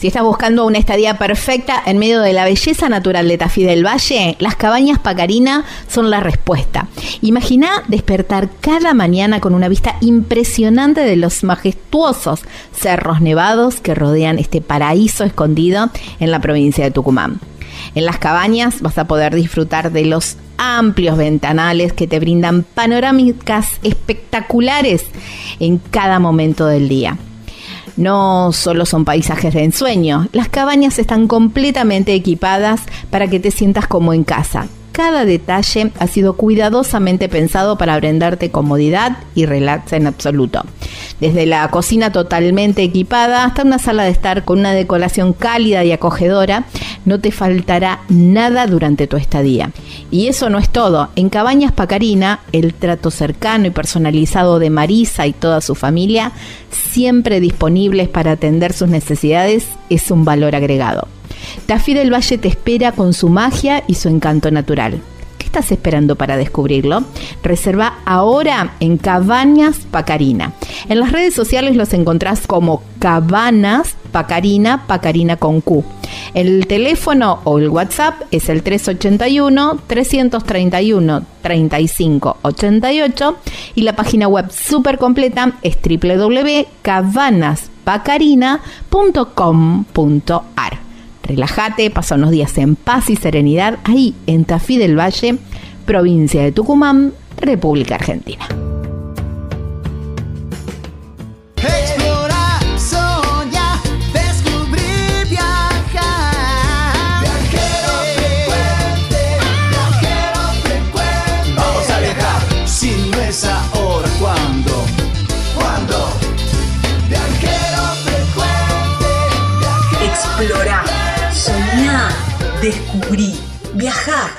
Si estás buscando una estadía perfecta en medio de la belleza natural de Tafí del Valle, las cabañas Pacarina son la respuesta. Imagina despertar cada mañana con una vista impresionante de los majestuosos cerros nevados que rodean este paraíso escondido en la provincia de Tucumán. En las cabañas vas a poder disfrutar de los amplios ventanales que te brindan panorámicas espectaculares en cada momento del día. No solo son paisajes de ensueño, las cabañas están completamente equipadas para que te sientas como en casa. Cada detalle ha sido cuidadosamente pensado para brindarte comodidad y relax en absoluto. Desde la cocina totalmente equipada hasta una sala de estar con una decoración cálida y acogedora, no te faltará nada durante tu estadía. Y eso no es todo. En Cabañas Pacarina, el trato cercano y personalizado de Marisa y toda su familia, siempre disponibles para atender sus necesidades, es un valor agregado. Tafí del Valle te espera con su magia y su encanto natural. ¿Qué estás esperando para descubrirlo? Reserva ahora en Cabañas Pacarina. En las redes sociales los encontrás como Cabanas Pacarina, Pacarina con Q. El teléfono o el WhatsApp es el 381-331-3588 y la página web súper completa es www.cabanaspacarina.com.ar. Relájate, pasa unos días en paz y serenidad ahí en Tafí del Valle, provincia de Tucumán, República Argentina. Explora, descubrí, viajá.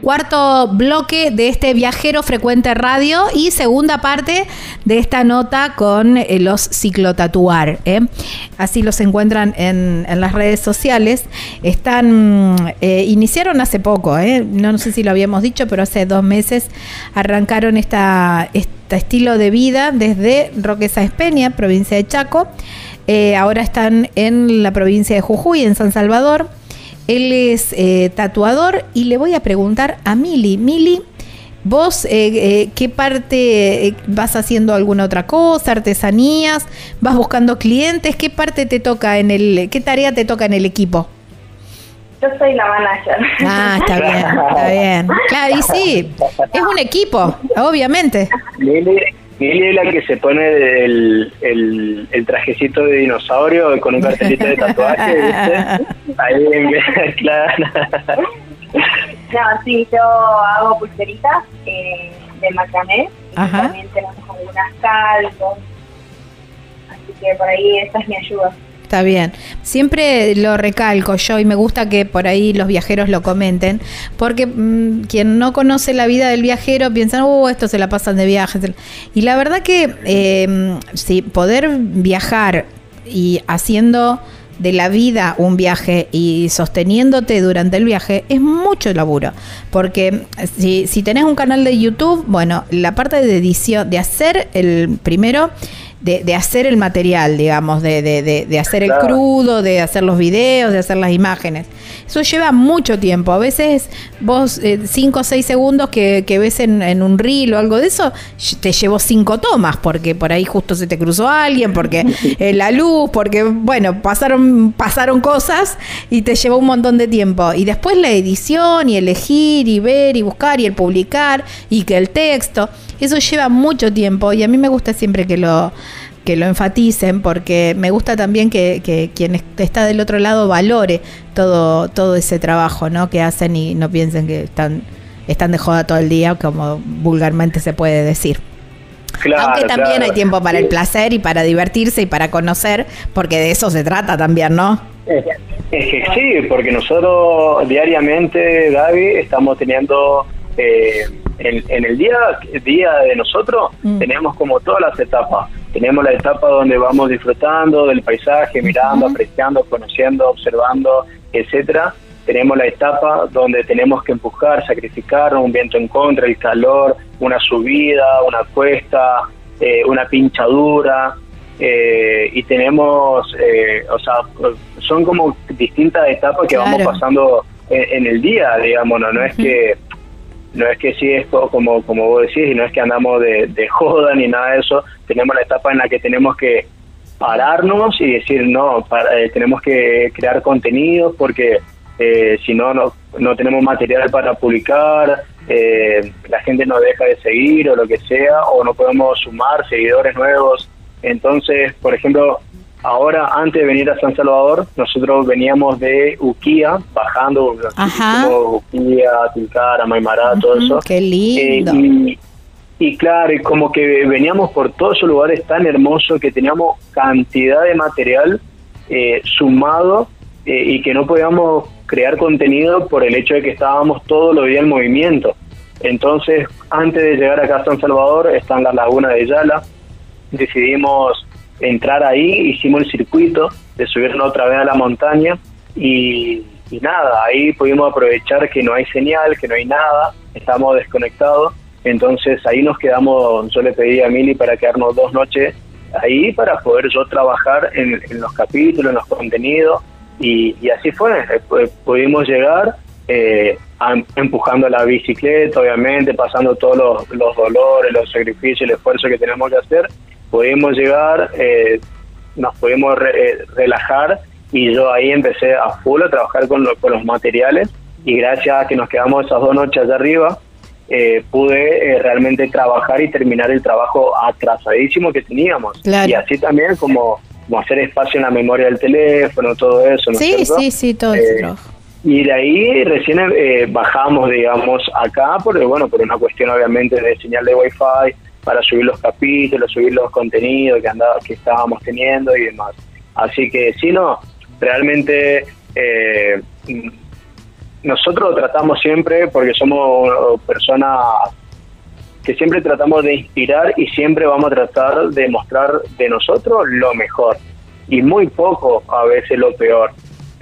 Cuarto bloque de este viajero frecuente radio y segunda parte de esta nota con eh, los ciclotatuar. ¿eh? Así los encuentran en, las redes sociales. Están eh, iniciaron hace poco, no, no sé si lo habíamos dicho, pero hace dos meses arrancaron esta, este estilo de vida desde Roque Sáenz Peña, provincia de Chaco. Eh, ahora están en la provincia de Jujuy, en San Salvador. Él es eh, tatuador y le voy a preguntar a Mili. Mili, ¿Vos eh, eh, qué parte eh, vas haciendo alguna otra cosa, artesanías? ¿Vas buscando clientes? ¿Qué parte te toca en el, qué tarea te toca en el equipo? Yo soy la manager. Ah, está bien, está bien. Claro, y sí, es un equipo, obviamente. Lili, Lili es la que se pone el, el, el trajecito de dinosaurio con un cartelito de tatuaje, ¿viste? Ahí, en- claro. No, sí, yo hago pulseritas eh, de macramé. También tenemos algunas calcos. Así que por ahí esa es mi ayuda. Está bien. Siempre lo recalco yo y me gusta que por ahí los viajeros lo comenten, porque mm, quien no conoce la vida del viajero piensa, oh, esto se la pasan de viaje. Y la verdad que eh, sí, poder viajar y haciendo de la vida un viaje y sosteniéndote durante el viaje es mucho laburo. Porque si, si tenés un canal de YouTube, bueno, la parte de edición, de hacer el primero, de, de hacer el material, digamos, de, de- de- de hacer el crudo, de hacer los videos, de hacer las imágenes. Eso lleva mucho tiempo. A veces vos, 5 o 6 segundos que, que ves en, en un reel o algo de eso, te llevó cinco tomas, porque por ahí justo se te cruzó alguien, porque eh, la luz, porque, bueno, pasaron, pasaron cosas y te llevó un montón de tiempo. Y después la edición y elegir y ver y buscar y el publicar y que el texto, eso lleva mucho tiempo y a mí me gusta siempre que lo que lo enfaticen porque me gusta también que, que quien est- está del otro lado valore todo todo ese trabajo ¿no? que hacen y no piensen que están están de joda todo el día como vulgarmente se puede decir Claro, aunque también claro. hay tiempo para el placer y para divertirse y para conocer porque de eso se trata también ¿no? Es que sí, porque nosotros diariamente, Gaby, estamos teniendo eh, en, en el día día de nosotros Mm. tenemos como todas las etapas. Tenemos la etapa donde vamos disfrutando del paisaje, mirando, apreciando, conociendo, observando, etcétera. Tenemos la etapa donde tenemos que empujar, sacrificar un viento en contra, el calor, una subida, una cuesta, eh, una pinchadura, eh, y tenemos, eh, o sea, son como distintas etapas que vamos pasando en, en el día, digamos, no, no es que no es que sí es co- como como vos decís y no es que andamos de, de joda ni nada de eso, tenemos la etapa en la que tenemos que pararnos y decir no, para- eh, tenemos que crear contenidos porque eh, si no, no no tenemos material para publicar, eh, la gente nos deja de seguir o lo que sea, o no podemos sumar seguidores nuevos. Entonces, por ejemplo, ahora antes de venir a San Salvador, nosotros veníamos de Uquía, bajando, Ajá. Uquía, Tilcara, Maimará, todo eso. qué lindo Eh, y, y claro, como que veníamos por todos esos lugares tan hermosos que teníamos cantidad de material eh, sumado eh, y que no podíamos crear contenido por el hecho de que estábamos todos los días en movimiento. Entonces, antes de llegar acá a San Salvador, está en la laguna de Yala, decidimos entrar ahí, hicimos el circuito de subirnos otra vez a la montaña y, nada, ahí pudimos aprovechar que no hay señal, que no hay nada, estamos desconectados, entonces ahí nos quedamos, yo le pedí a Mili para quedarnos dos noches ahí para poder yo trabajar en, en los capítulos, en los contenidos y, y así fue, eh, pu- pudimos llegar eh, empujando la bicicleta, obviamente, pasando todos los, los dolores, los sacrificios, el esfuerzo que tenemos que hacer, pudimos llegar, eh, nos pudimos re- eh, relajar y yo ahí empecé a full a trabajar con, lo- con los materiales y gracias a que nos quedamos esas dos noches allá arriba, eh, pude eh, realmente trabajar y terminar el trabajo atrasadísimo que teníamos. Claro. Y así también como, como hacer espacio en la memoria del teléfono, todo eso. ¿no sí sí sí todo Eh, trabajo Y de ahí recién eh, bajamos, digamos, acá, porque bueno, por una cuestión obviamente de señal de wifi, para subir los capítulos, subir los contenidos que andaba, que estábamos teniendo y demás. Así que sí, no, realmente eh, nosotros tratamos siempre, porque somos personas que siempre tratamos de inspirar y siempre vamos a tratar de mostrar de nosotros lo mejor y muy poco a veces lo peor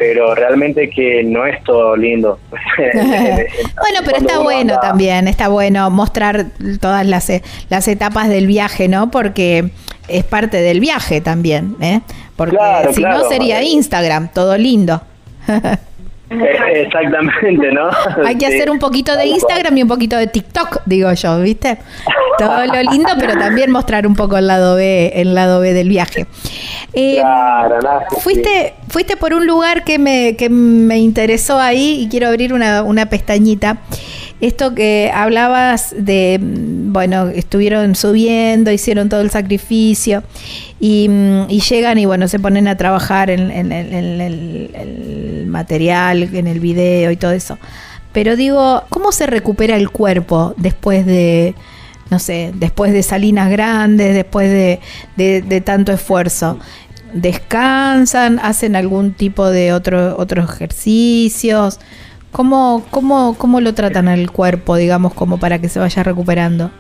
pero realmente que no es todo lindo Bueno, pero está bueno anda- también, está bueno mostrar todas las, e- las etapas del viaje, ¿no? Porque es parte del viaje también, ¿eh? Porque Claro, si no sería Instagram, todo lindo. Eh, Exactamente, ¿no? Hay que Sí. hacer un poquito de. Instagram y un poquito de TikTok, digo yo, ¿viste? Todo lo lindo, pero también mostrar un poco el lado B, el lado B del viaje. Eh, Claro, nada, sí, Fuiste, fuiste por un lugar que me, que me interesó ahí y quiero abrir una, una pestañita. Esto que hablabas de, bueno, estuvieron subiendo, hicieron todo el sacrificio y, llegan y bueno, se ponen a trabajar en, el material, en el video y todo eso. Pero digo, ¿cómo se recupera el cuerpo después de, no sé, después de salinas grandes, después de, de- de tanto esfuerzo? ¿Descansan? ¿Hacen algún tipo de otro, otros ejercicios? ¿Cómo, cómo, ¿Cómo lo tratan al cuerpo, digamos, como para que se vaya recuperando?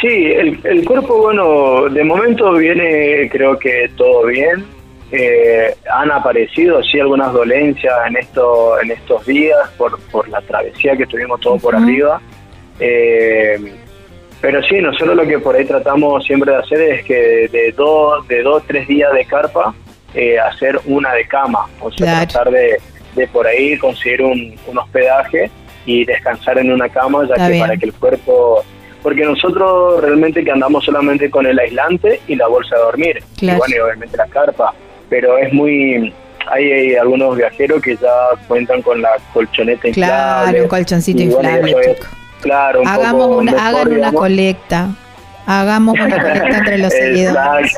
Sí, el, el cuerpo, bueno, de momento viene, creo que todo bien. Eh, han aparecido, sí, algunas dolencias en esto, en estos días por, por la travesía que tuvimos todo por arriba. Eh, pero sí, nosotros lo que por ahí tratamos siempre de hacer es que de dos, de dos, tres días de carpa, eh, hacer una de cama. O sea, Claro. tratar de, de por ahí conseguir un, un hospedaje y descansar en una cama, ya Está que bien. para que el cuerpo porque nosotros realmente que andamos solamente con el aislante y la bolsa de dormir Claro. y bueno y obviamente la carpa pero es muy hay, hay algunos viajeros que ya cuentan con la colchoneta Claro, inflable un colchoncito bueno, inflable, es, claro un Hagamos poco una, mejor, hagan una colecta. Hagamos una colecta entre los seguidores.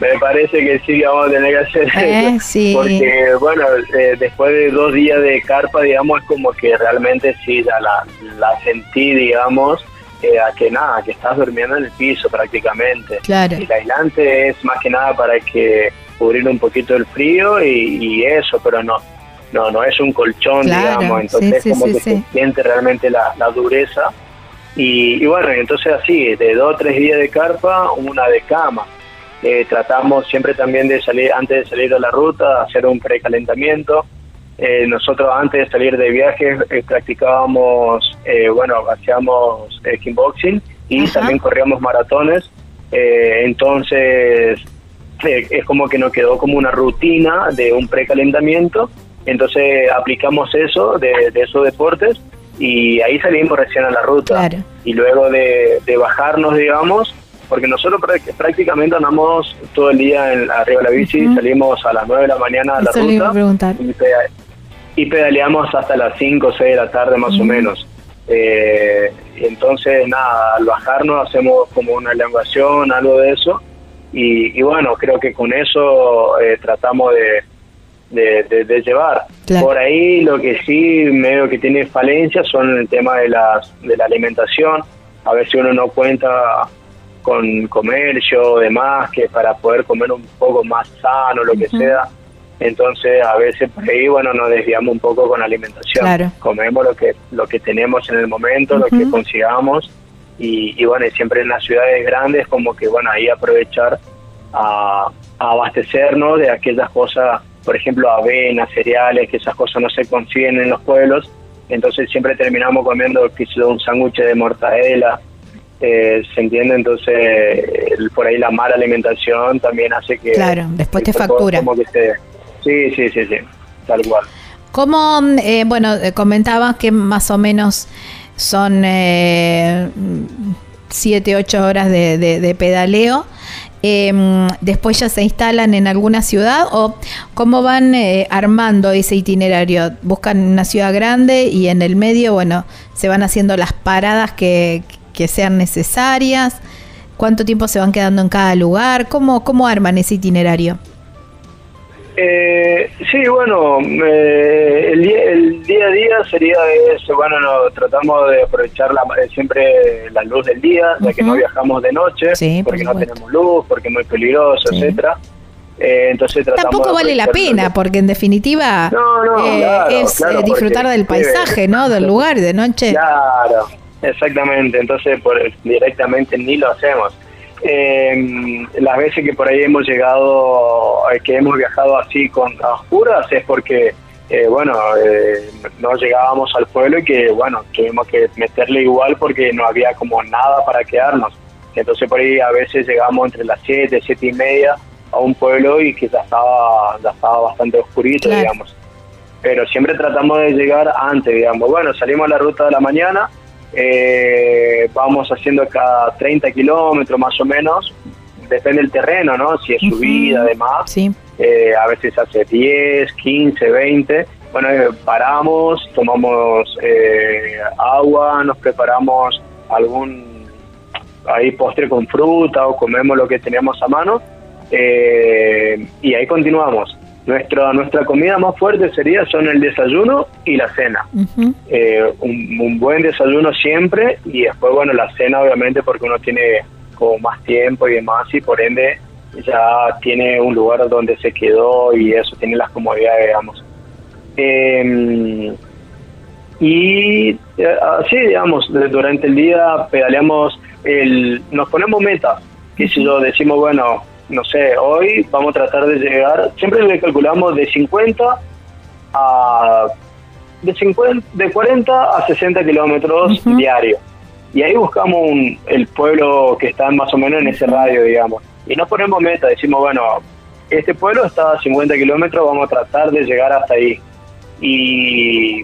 Me parece que sí que vamos a tener que hacer Eh, eso. sí. Porque, bueno, eh, después de dos días de carpa, digamos, es como que realmente sí, ya la, la sentí, digamos, eh, a que nada, que estás durmiendo en el piso prácticamente. Claro. El aislante es más que nada para que cubrir un poquito el frío y, y eso, pero no no no es un colchón, Claro, digamos, entonces sí, sí, como sí, que se siente realmente la, la dureza. Y, y bueno, entonces así, de dos o tres días de carpa, una de cama. Eh, tratamos siempre también de salir, antes de salir a la ruta, hacer un precalentamiento. Eh, nosotros antes de salir de viaje eh, practicábamos, eh, bueno, hacíamos eh, kickboxing y Ajá. también corríamos maratones. Eh, entonces, eh, es como que nos quedó como una rutina de un precalentamiento. Entonces aplicamos eso de, de esos deportes y ahí salimos recién a la ruta. Claro. Y luego de, de bajarnos, digamos, porque nosotros prá- prácticamente andamos todo el día en, arriba de la bici, Ujú. salimos a las 9 de la mañana a la Eso ruta y, peda- y pedaleamos hasta las 5 o 6 de la tarde más o menos. Eh, y entonces, nada, al bajarnos hacemos como una elongación, algo de eso. Y, y bueno, creo que con eso eh, tratamos de, de, de- de llevar. Claro. Por ahí lo que sí medio que tiene falencias son el tema de, las, de la alimentación. A veces uno no cuenta con comercio o demás, que para poder comer un poco más sano, lo que sea. Entonces a veces por ahí, bueno, nos desviamos un poco con la alimentación. Claro. Comemos lo que, lo que tenemos en el momento, lo que consigamos. Y, y bueno, siempre en las ciudades grandes como que, bueno, ahí aprovechar a, a abastecernos de aquellas cosas, por ejemplo, avena, cereales, que esas cosas no se consiguen en los pueblos. Entonces siempre terminamos comiendo yo, un sándwich de mortadela, eh, ¿se entiende? Entonces, el- por ahí la mala alimentación también hace que... Claro, después te factura. Como que se, sí, sí, sí, sí, tal cual. ¿Cómo, eh, bueno, eh, comentabas que más o menos son eh, siete, ocho horas de, de- de pedaleo? Eh, ¿Después ya se instalan en alguna ciudad o cómo van eh, armando ese itinerario? ¿Buscan una ciudad grande y en el medio, bueno, se van haciendo las paradas que, que sean necesarias? ¿Cuánto tiempo se van quedando en cada lugar? ¿Cómo, cómo arman ese itinerario? Eh, sí, bueno, eh, el, día, el día a día sería eso, bueno, no, tratamos de aprovechar la, eh, siempre la luz del día, ya que no viajamos de noche, Sí, por porque no tenemos luz, porque es muy peligroso, Sí. etcétera. Eh, entonces tratamos Tampoco vale la pena, porque en definitiva No, no, eh, claro, es claro, disfrutar del paisaje, ¿no? Del lugar de noche. Claro, exactamente. Entonces, por, directamente ni lo hacemos. Eh, las veces que por ahí hemos llegado, eh, que hemos viajado así con a oscuras, es porque, eh, bueno, eh, no llegábamos al pueblo y que, bueno, tuvimos que meterle igual porque no había como nada para quedarnos. Entonces, por ahí a veces llegamos entre las 7, 7 y media a un pueblo y que ya estaba, ya estaba bastante oscurito, Claro. digamos. pero siempre tratamos de llegar antes, digamos. Bueno, salimos a la ruta de la mañana, eh, vamos haciendo cada 30 kilómetros más o menos, depende del terreno, ¿no? Si es subida, además. Sí. Eh, a veces hace 10, 15, 20. Bueno, eh, paramos, tomamos eh, agua, nos preparamos algún ahí postre con fruta o comemos lo que teníamos a mano y ahí continuamos. Nuestra, nuestra comida más fuerte sería son el desayuno y la cena. un, un, buen desayuno siempre y después, bueno, la cena obviamente porque uno tiene como más tiempo y demás y por ende ya tiene un lugar donde se quedó y eso, tiene las comodidades, digamos. Em, y eh, así, digamos, durante el día pedaleamos, el, nos ponemos metas, que si yo decimos, bueno, no sé, hoy vamos a tratar de llegar, siempre le calculamos de 50 a de 50, de 40 a 60 kilómetros diarios. Y ahí buscamos un, el pueblo que está más o menos en ese radio, digamos y no ponemos meta, decimos, bueno, este pueblo está a 50 kilómetros, vamos a tratar de llegar hasta ahí. Y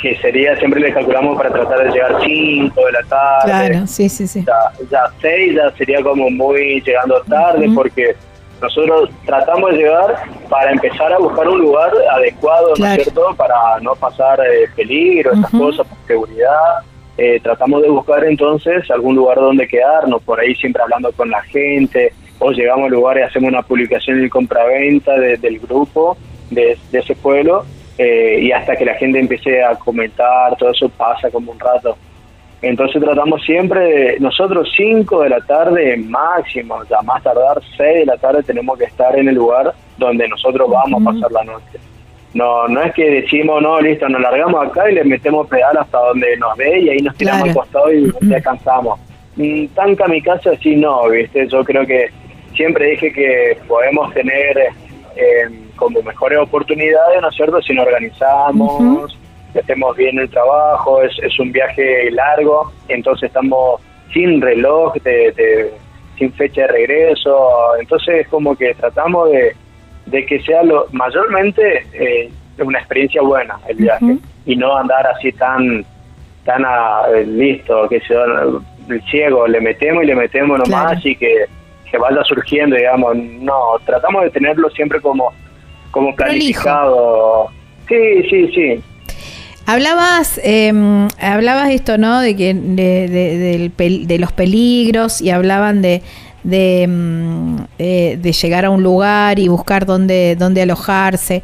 que sería, siempre le calculamos para tratar de llegar 5 de la tarde. Claro, sí, sí, sí. Ya 6 ya, sería como muy llegando tarde porque nosotros tratamos de llegar para empezar a buscar un lugar adecuado, ¿no es cierto? Para no pasar eh, peligro, esas cosas, por seguridad. Eh, tratamos de buscar entonces algún lugar donde quedarnos, por ahí siempre hablando con la gente, o llegamos al lugar y hacemos una publicación en compraventa del grupo de, ese pueblo eh, y hasta que la gente empiece a comentar, todo eso pasa como un rato. Entonces tratamos siempre, de, nosotros 5 de la tarde máximo, ya más tardar 6 de la tarde tenemos que estar en el lugar donde nosotros vamos a pasar la noche. No, no es que decimos, no, listo, nos largamos acá y le metemos pedal hasta donde nos ve y ahí nos tiramos al costado y descansamos. Mm, tan kamikaze así no, ¿viste? Yo creo que siempre dije que podemos tener eh, como mejores oportunidades, ¿no es cierto?, si nos organizamos, hacemos bien el trabajo, es, es un viaje largo, entonces estamos sin reloj, de, sin fecha de regreso, entonces como que tratamos de, de que sea lo mayormente eh, una experiencia buena el viaje y no andar así tan tan a, eh, listo que sea el ciego le metemos y le metemos nomás y que que vaya surgiendo, digamos. No, tratamos de tenerlo siempre como, como planificado. Sí, sí, sí. Hablabas, eh, hablabas esto, ¿no? De que de, de, los peligros y hablaban de de, em, eh, de, llegar a un lugar y buscar dónde, dónde alojarse.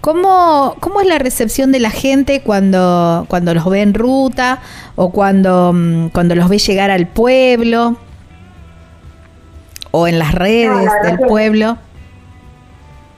¿Cómo, ¿Cómo, es la recepción de la gente cuando, cuando los ve en ruta o cuando, em, cuando los ve llegar al pueblo? o en las redes del pueblo?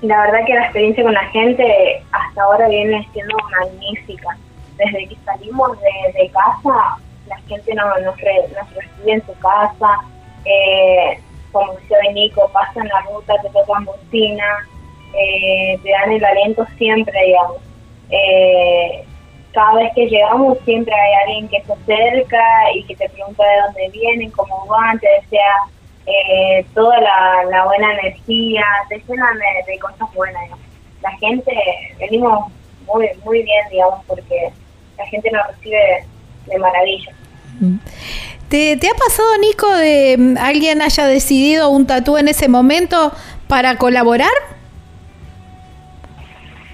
La verdad que la experiencia con la gente hasta ahora viene siendo magnífica. Desde que salimos de, casa, la gente nos, nos, recibe en su casa, eh, como decía Nico, pasan la ruta, te tocan bocina, eh, te dan el aliento siempre, digamos. Eh, cada vez que llegamos siempre hay alguien que se acerca y que te pregunta de dónde vienen, cómo van, te desea eh, toda la, buena energía, te llenan de, cosas buenas. La gente, venimos muy, muy bien, digamos, porque la gente nos recibe de maravilla. ¿Te, ¿Te, ha pasado, Nico, de mm, alguien haya decidido un tatú en ese momento para colaborar?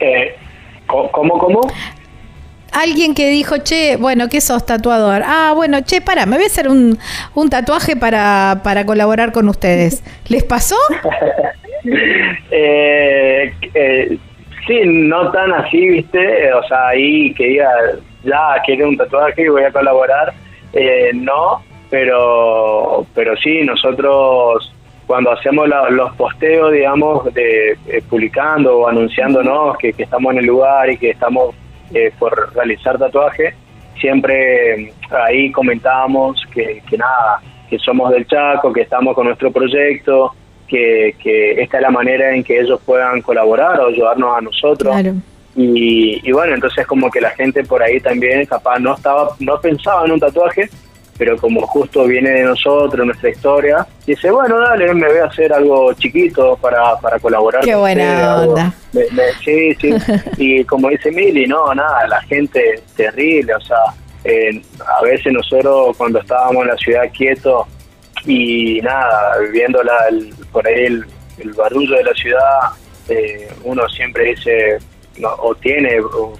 Eh, ¿Cómo, cómo? Alguien que dijo, che, bueno, ¿qué sos tatuador? Ah, bueno, che, para, me voy a hacer un, un tatuaje para, para colaborar con ustedes. ¿Les pasó? eh, eh, sí, no tan así, viste, o sea, ahí que diga, ya quiero un tatuaje y voy a colaborar, eh, no, pero, pero sí, nosotros cuando hacemos los posteos, digamos, de eh, publicando o anunciándonos que, que estamos en el lugar y que estamos eh, por realizar tatuaje, siempre ahí comentábamos que, nada, que somos del Chaco, que estamos con nuestro proyecto, que, que esta es la manera en que ellos puedan colaborar o ayudarnos a nosotros. Y, bueno, entonces como que la gente por ahí también capaz no estaba, no pensaba en un tatuaje, pero como justo viene de nosotros, nuestra historia, dice, bueno, dale, me voy a hacer algo chiquito para, para colaborar. Qué buena onda. sí, sí. y como dice Mili, no, nada, la gente terrible, o sea, a veces nosotros cuando estábamos en la ciudad quietos y nada, viendo la, por ahí el, el barullo de la ciudad, eh, uno siempre dice, o tiene o,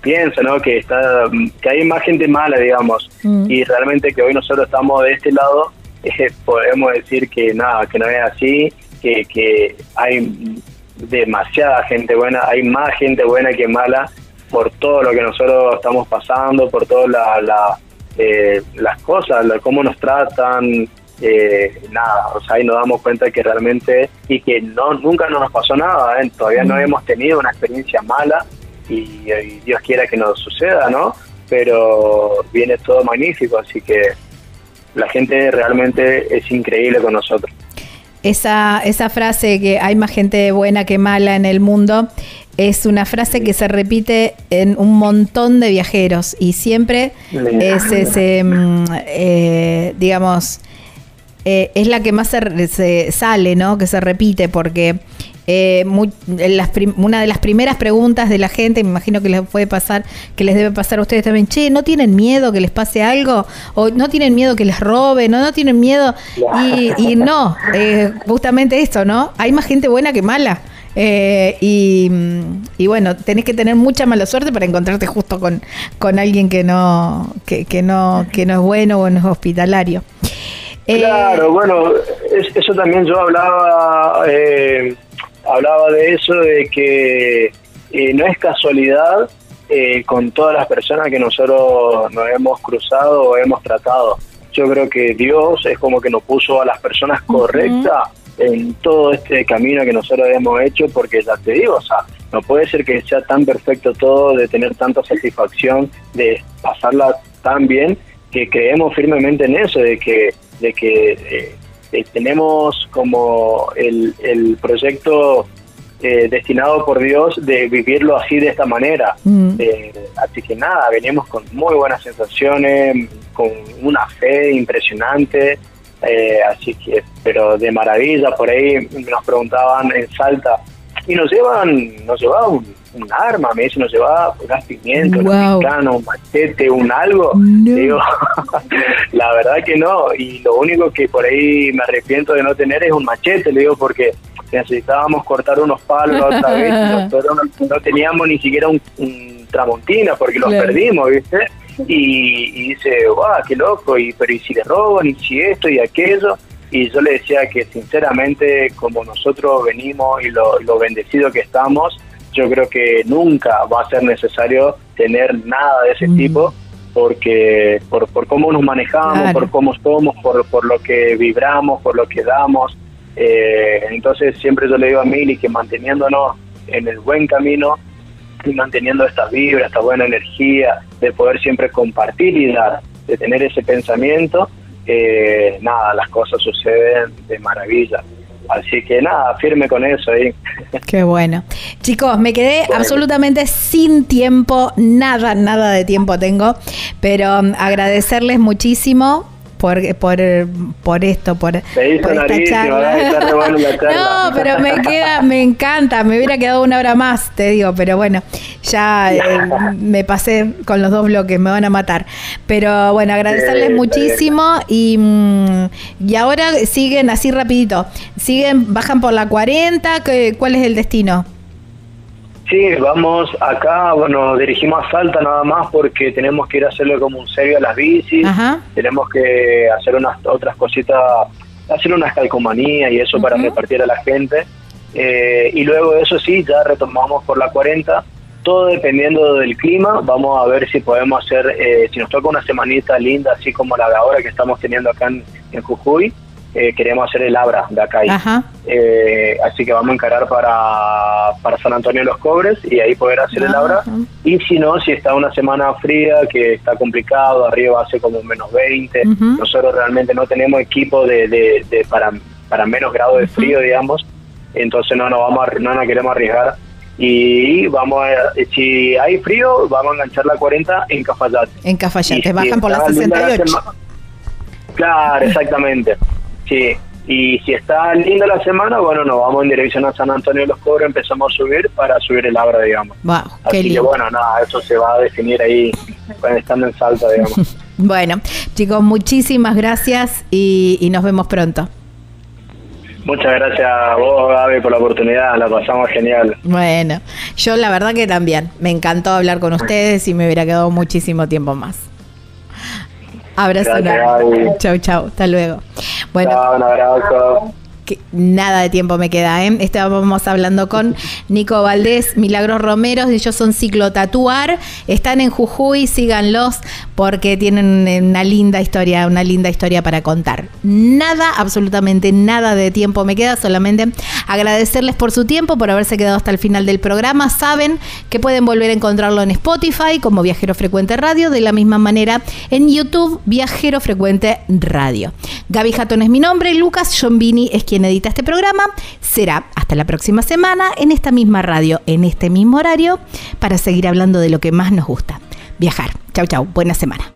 piensa ¿no? que está que hay más gente mala digamos mm. y realmente que hoy nosotros estamos de este lado eh, podemos decir que nada que no es así que, que hay demasiada gente buena hay más gente buena que mala por todo lo que nosotros estamos pasando por todas la, eh, las cosas cómo nos tratan eh, nada, o sea, ahí nos damos cuenta que realmente y que no nunca nos pasó nada, ¿eh? todavía no hemos tenido una experiencia mala y, Dios quiera que nos suceda, ¿no? Pero viene todo magnífico, así que la gente realmente es increíble con nosotros. Esa, esa frase que hay más gente buena que mala en el mundo es una frase que se repite en un montón de viajeros y siempre es ese, mm, eh, digamos, eh, es la que más se, sale, ¿no? Que se repite, porque eh, una de las primeras preguntas de la gente, me imagino que les puede pasar, que les debe pasar a ustedes también, che, ¿no tienen miedo que les pase algo? ¿O no tienen miedo que les roben? ¿O no tienen miedo? Y, no, eh, justamente esto, ¿no? Hay más gente buena que mala. y, bueno, tenés que tener mucha mala suerte para encontrarte justo con, con alguien que no, que, que no, que no es bueno o no es hospitalario. Eh, claro, bueno, eso también yo hablaba, eh, hablaba de eso, de que eh, no es casualidad con todas las personas que nosotros nos hemos cruzado o hemos tratado. Yo creo que Dios es como que nos puso a las personas correctas en todo este camino que nosotros hemos hecho, porque ya te digo, o sea, no puede ser que sea tan perfecto todo, de tener tanta satisfacción, de pasarla tan bien, que creemos firmemente en eso, de que de que eh, eh, tenemos como el, el proyecto eh, destinado por Dios de vivirlo así de esta manera. Mm. así que nada, venimos con muy buenas sensaciones, con una fe impresionante, así que, pero de maravilla, por ahí nos preguntaban en Salta, y nos llevan, nos llevaban un arma, me dice, nos llevaba gas pimiento, un mexicano, un machete, un algo. Digo, la verdad que no. Y lo único que por ahí me arrepiento de no tener es un machete, le digo, porque necesitábamos cortar unos palos otra vez. Nosotros no, teníamos ni siquiera un, tramontina porque los perdimos, ¿viste? Y, dice, guau, qué loco, y, pero ¿y si le roban? ¿Y si esto y aquello? Y yo le decía que sinceramente, como nosotros venimos y lo, lo bendecido que estamos, yo creo que nunca va a ser necesario tener nada de ese mm. tipo porque por, por cómo nos manejamos, por cómo somos, por, por lo que vibramos, por lo que damos. Eh, entonces siempre yo le digo a Mili que manteniéndonos en el buen camino y manteniendo esta vibra, esta buena energía, de poder siempre compartir y dar, de tener ese pensamiento, eh, nada, las cosas suceden de maravilla. Así que nada, firme con eso ahí. Qué bueno. Chicos, me quedé absolutamente sin tiempo, nada, nada de tiempo tengo, pero um, agradecerles muchísimo por, por, por esto, por, esta charla. no, pero me queda, me encanta, me hubiera quedado una hora más, te digo, pero bueno, ya eh, me pasé con los dos bloques, me van a matar. Pero bueno, agradecerles muchísimo y, mm, y ahora siguen así rapidito, siguen, bajan por la 40, ¿cuál es el destino? Sí, vamos acá, bueno, dirigimos a Salta nada más porque tenemos que ir a hacerle como un serio a las bicis, tenemos que hacer unas otras cositas, hacer unas calcomanías y eso para repartir a la gente. Eh, y luego eso sí, ya retomamos por la 40, todo dependiendo del clima, vamos a ver si podemos hacer, eh, si nos toca una semanita linda, así como la de ahora que estamos teniendo acá en Jujuy, eh, queremos hacer el Abra de acá. Eh, así que vamos a encarar para, para San Antonio de los Cobres y ahí poder hacer el Abra. Y si no, si está una semana fría, que está complicado, arriba hace como menos 20, nosotros realmente no tenemos equipo de, de, para, para menos grado de frío, digamos, entonces no nos vamos no nos queremos arriesgar. Y vamos a, si hay frío vamos a enganchar la 40 en Cafayate. En Cafayate bajan por la 68 Claro, exactamente. Sí, y si está linda la semana, bueno, nos vamos en dirección a San Antonio de los Cobros, empezamos a subir para subir el Abra, digamos. Wow, qué Así que bueno, nada, eso se va a definir ahí cuando estando en Salta, digamos. Bueno, chicos, muchísimas gracias y, y nos vemos pronto. Muchas gracias a vos, Gaby, por la oportunidad, la pasamos genial. Bueno, yo la verdad que también. Me encantó hablar con ustedes y me hubiera quedado muchísimo tiempo más. Abrazo. Gracias. Gaby. Chau, chau. Hasta luego. Bueno, Chao, un abrazo. Nada de tiempo me queda, ¿eh? Estábamos hablando con Nico Valdés, Milagros Romero, ellos son Ciclotatuar, están en Jujuy, síganlos porque tienen una linda historia, una linda historia para contar. Nada, absolutamente nada de tiempo me queda, solamente agradecerles por su tiempo, por haberse quedado hasta el final del programa. Saben que pueden volver a encontrarlo en Spotify como Viajero Frecuente Radio, de la misma manera en YouTube Viajero Frecuente Radio. Gaby Jatón es mi nombre, Lucas Giombini es quien edita este programa. Será hasta la próxima semana en esta misma radio, en este mismo horario, para seguir hablando de lo que más nos gusta, viajar. Chau, chau, buena semana.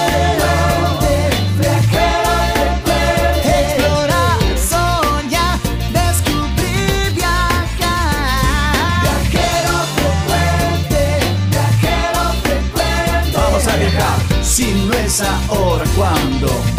viajero frecuente. Vamos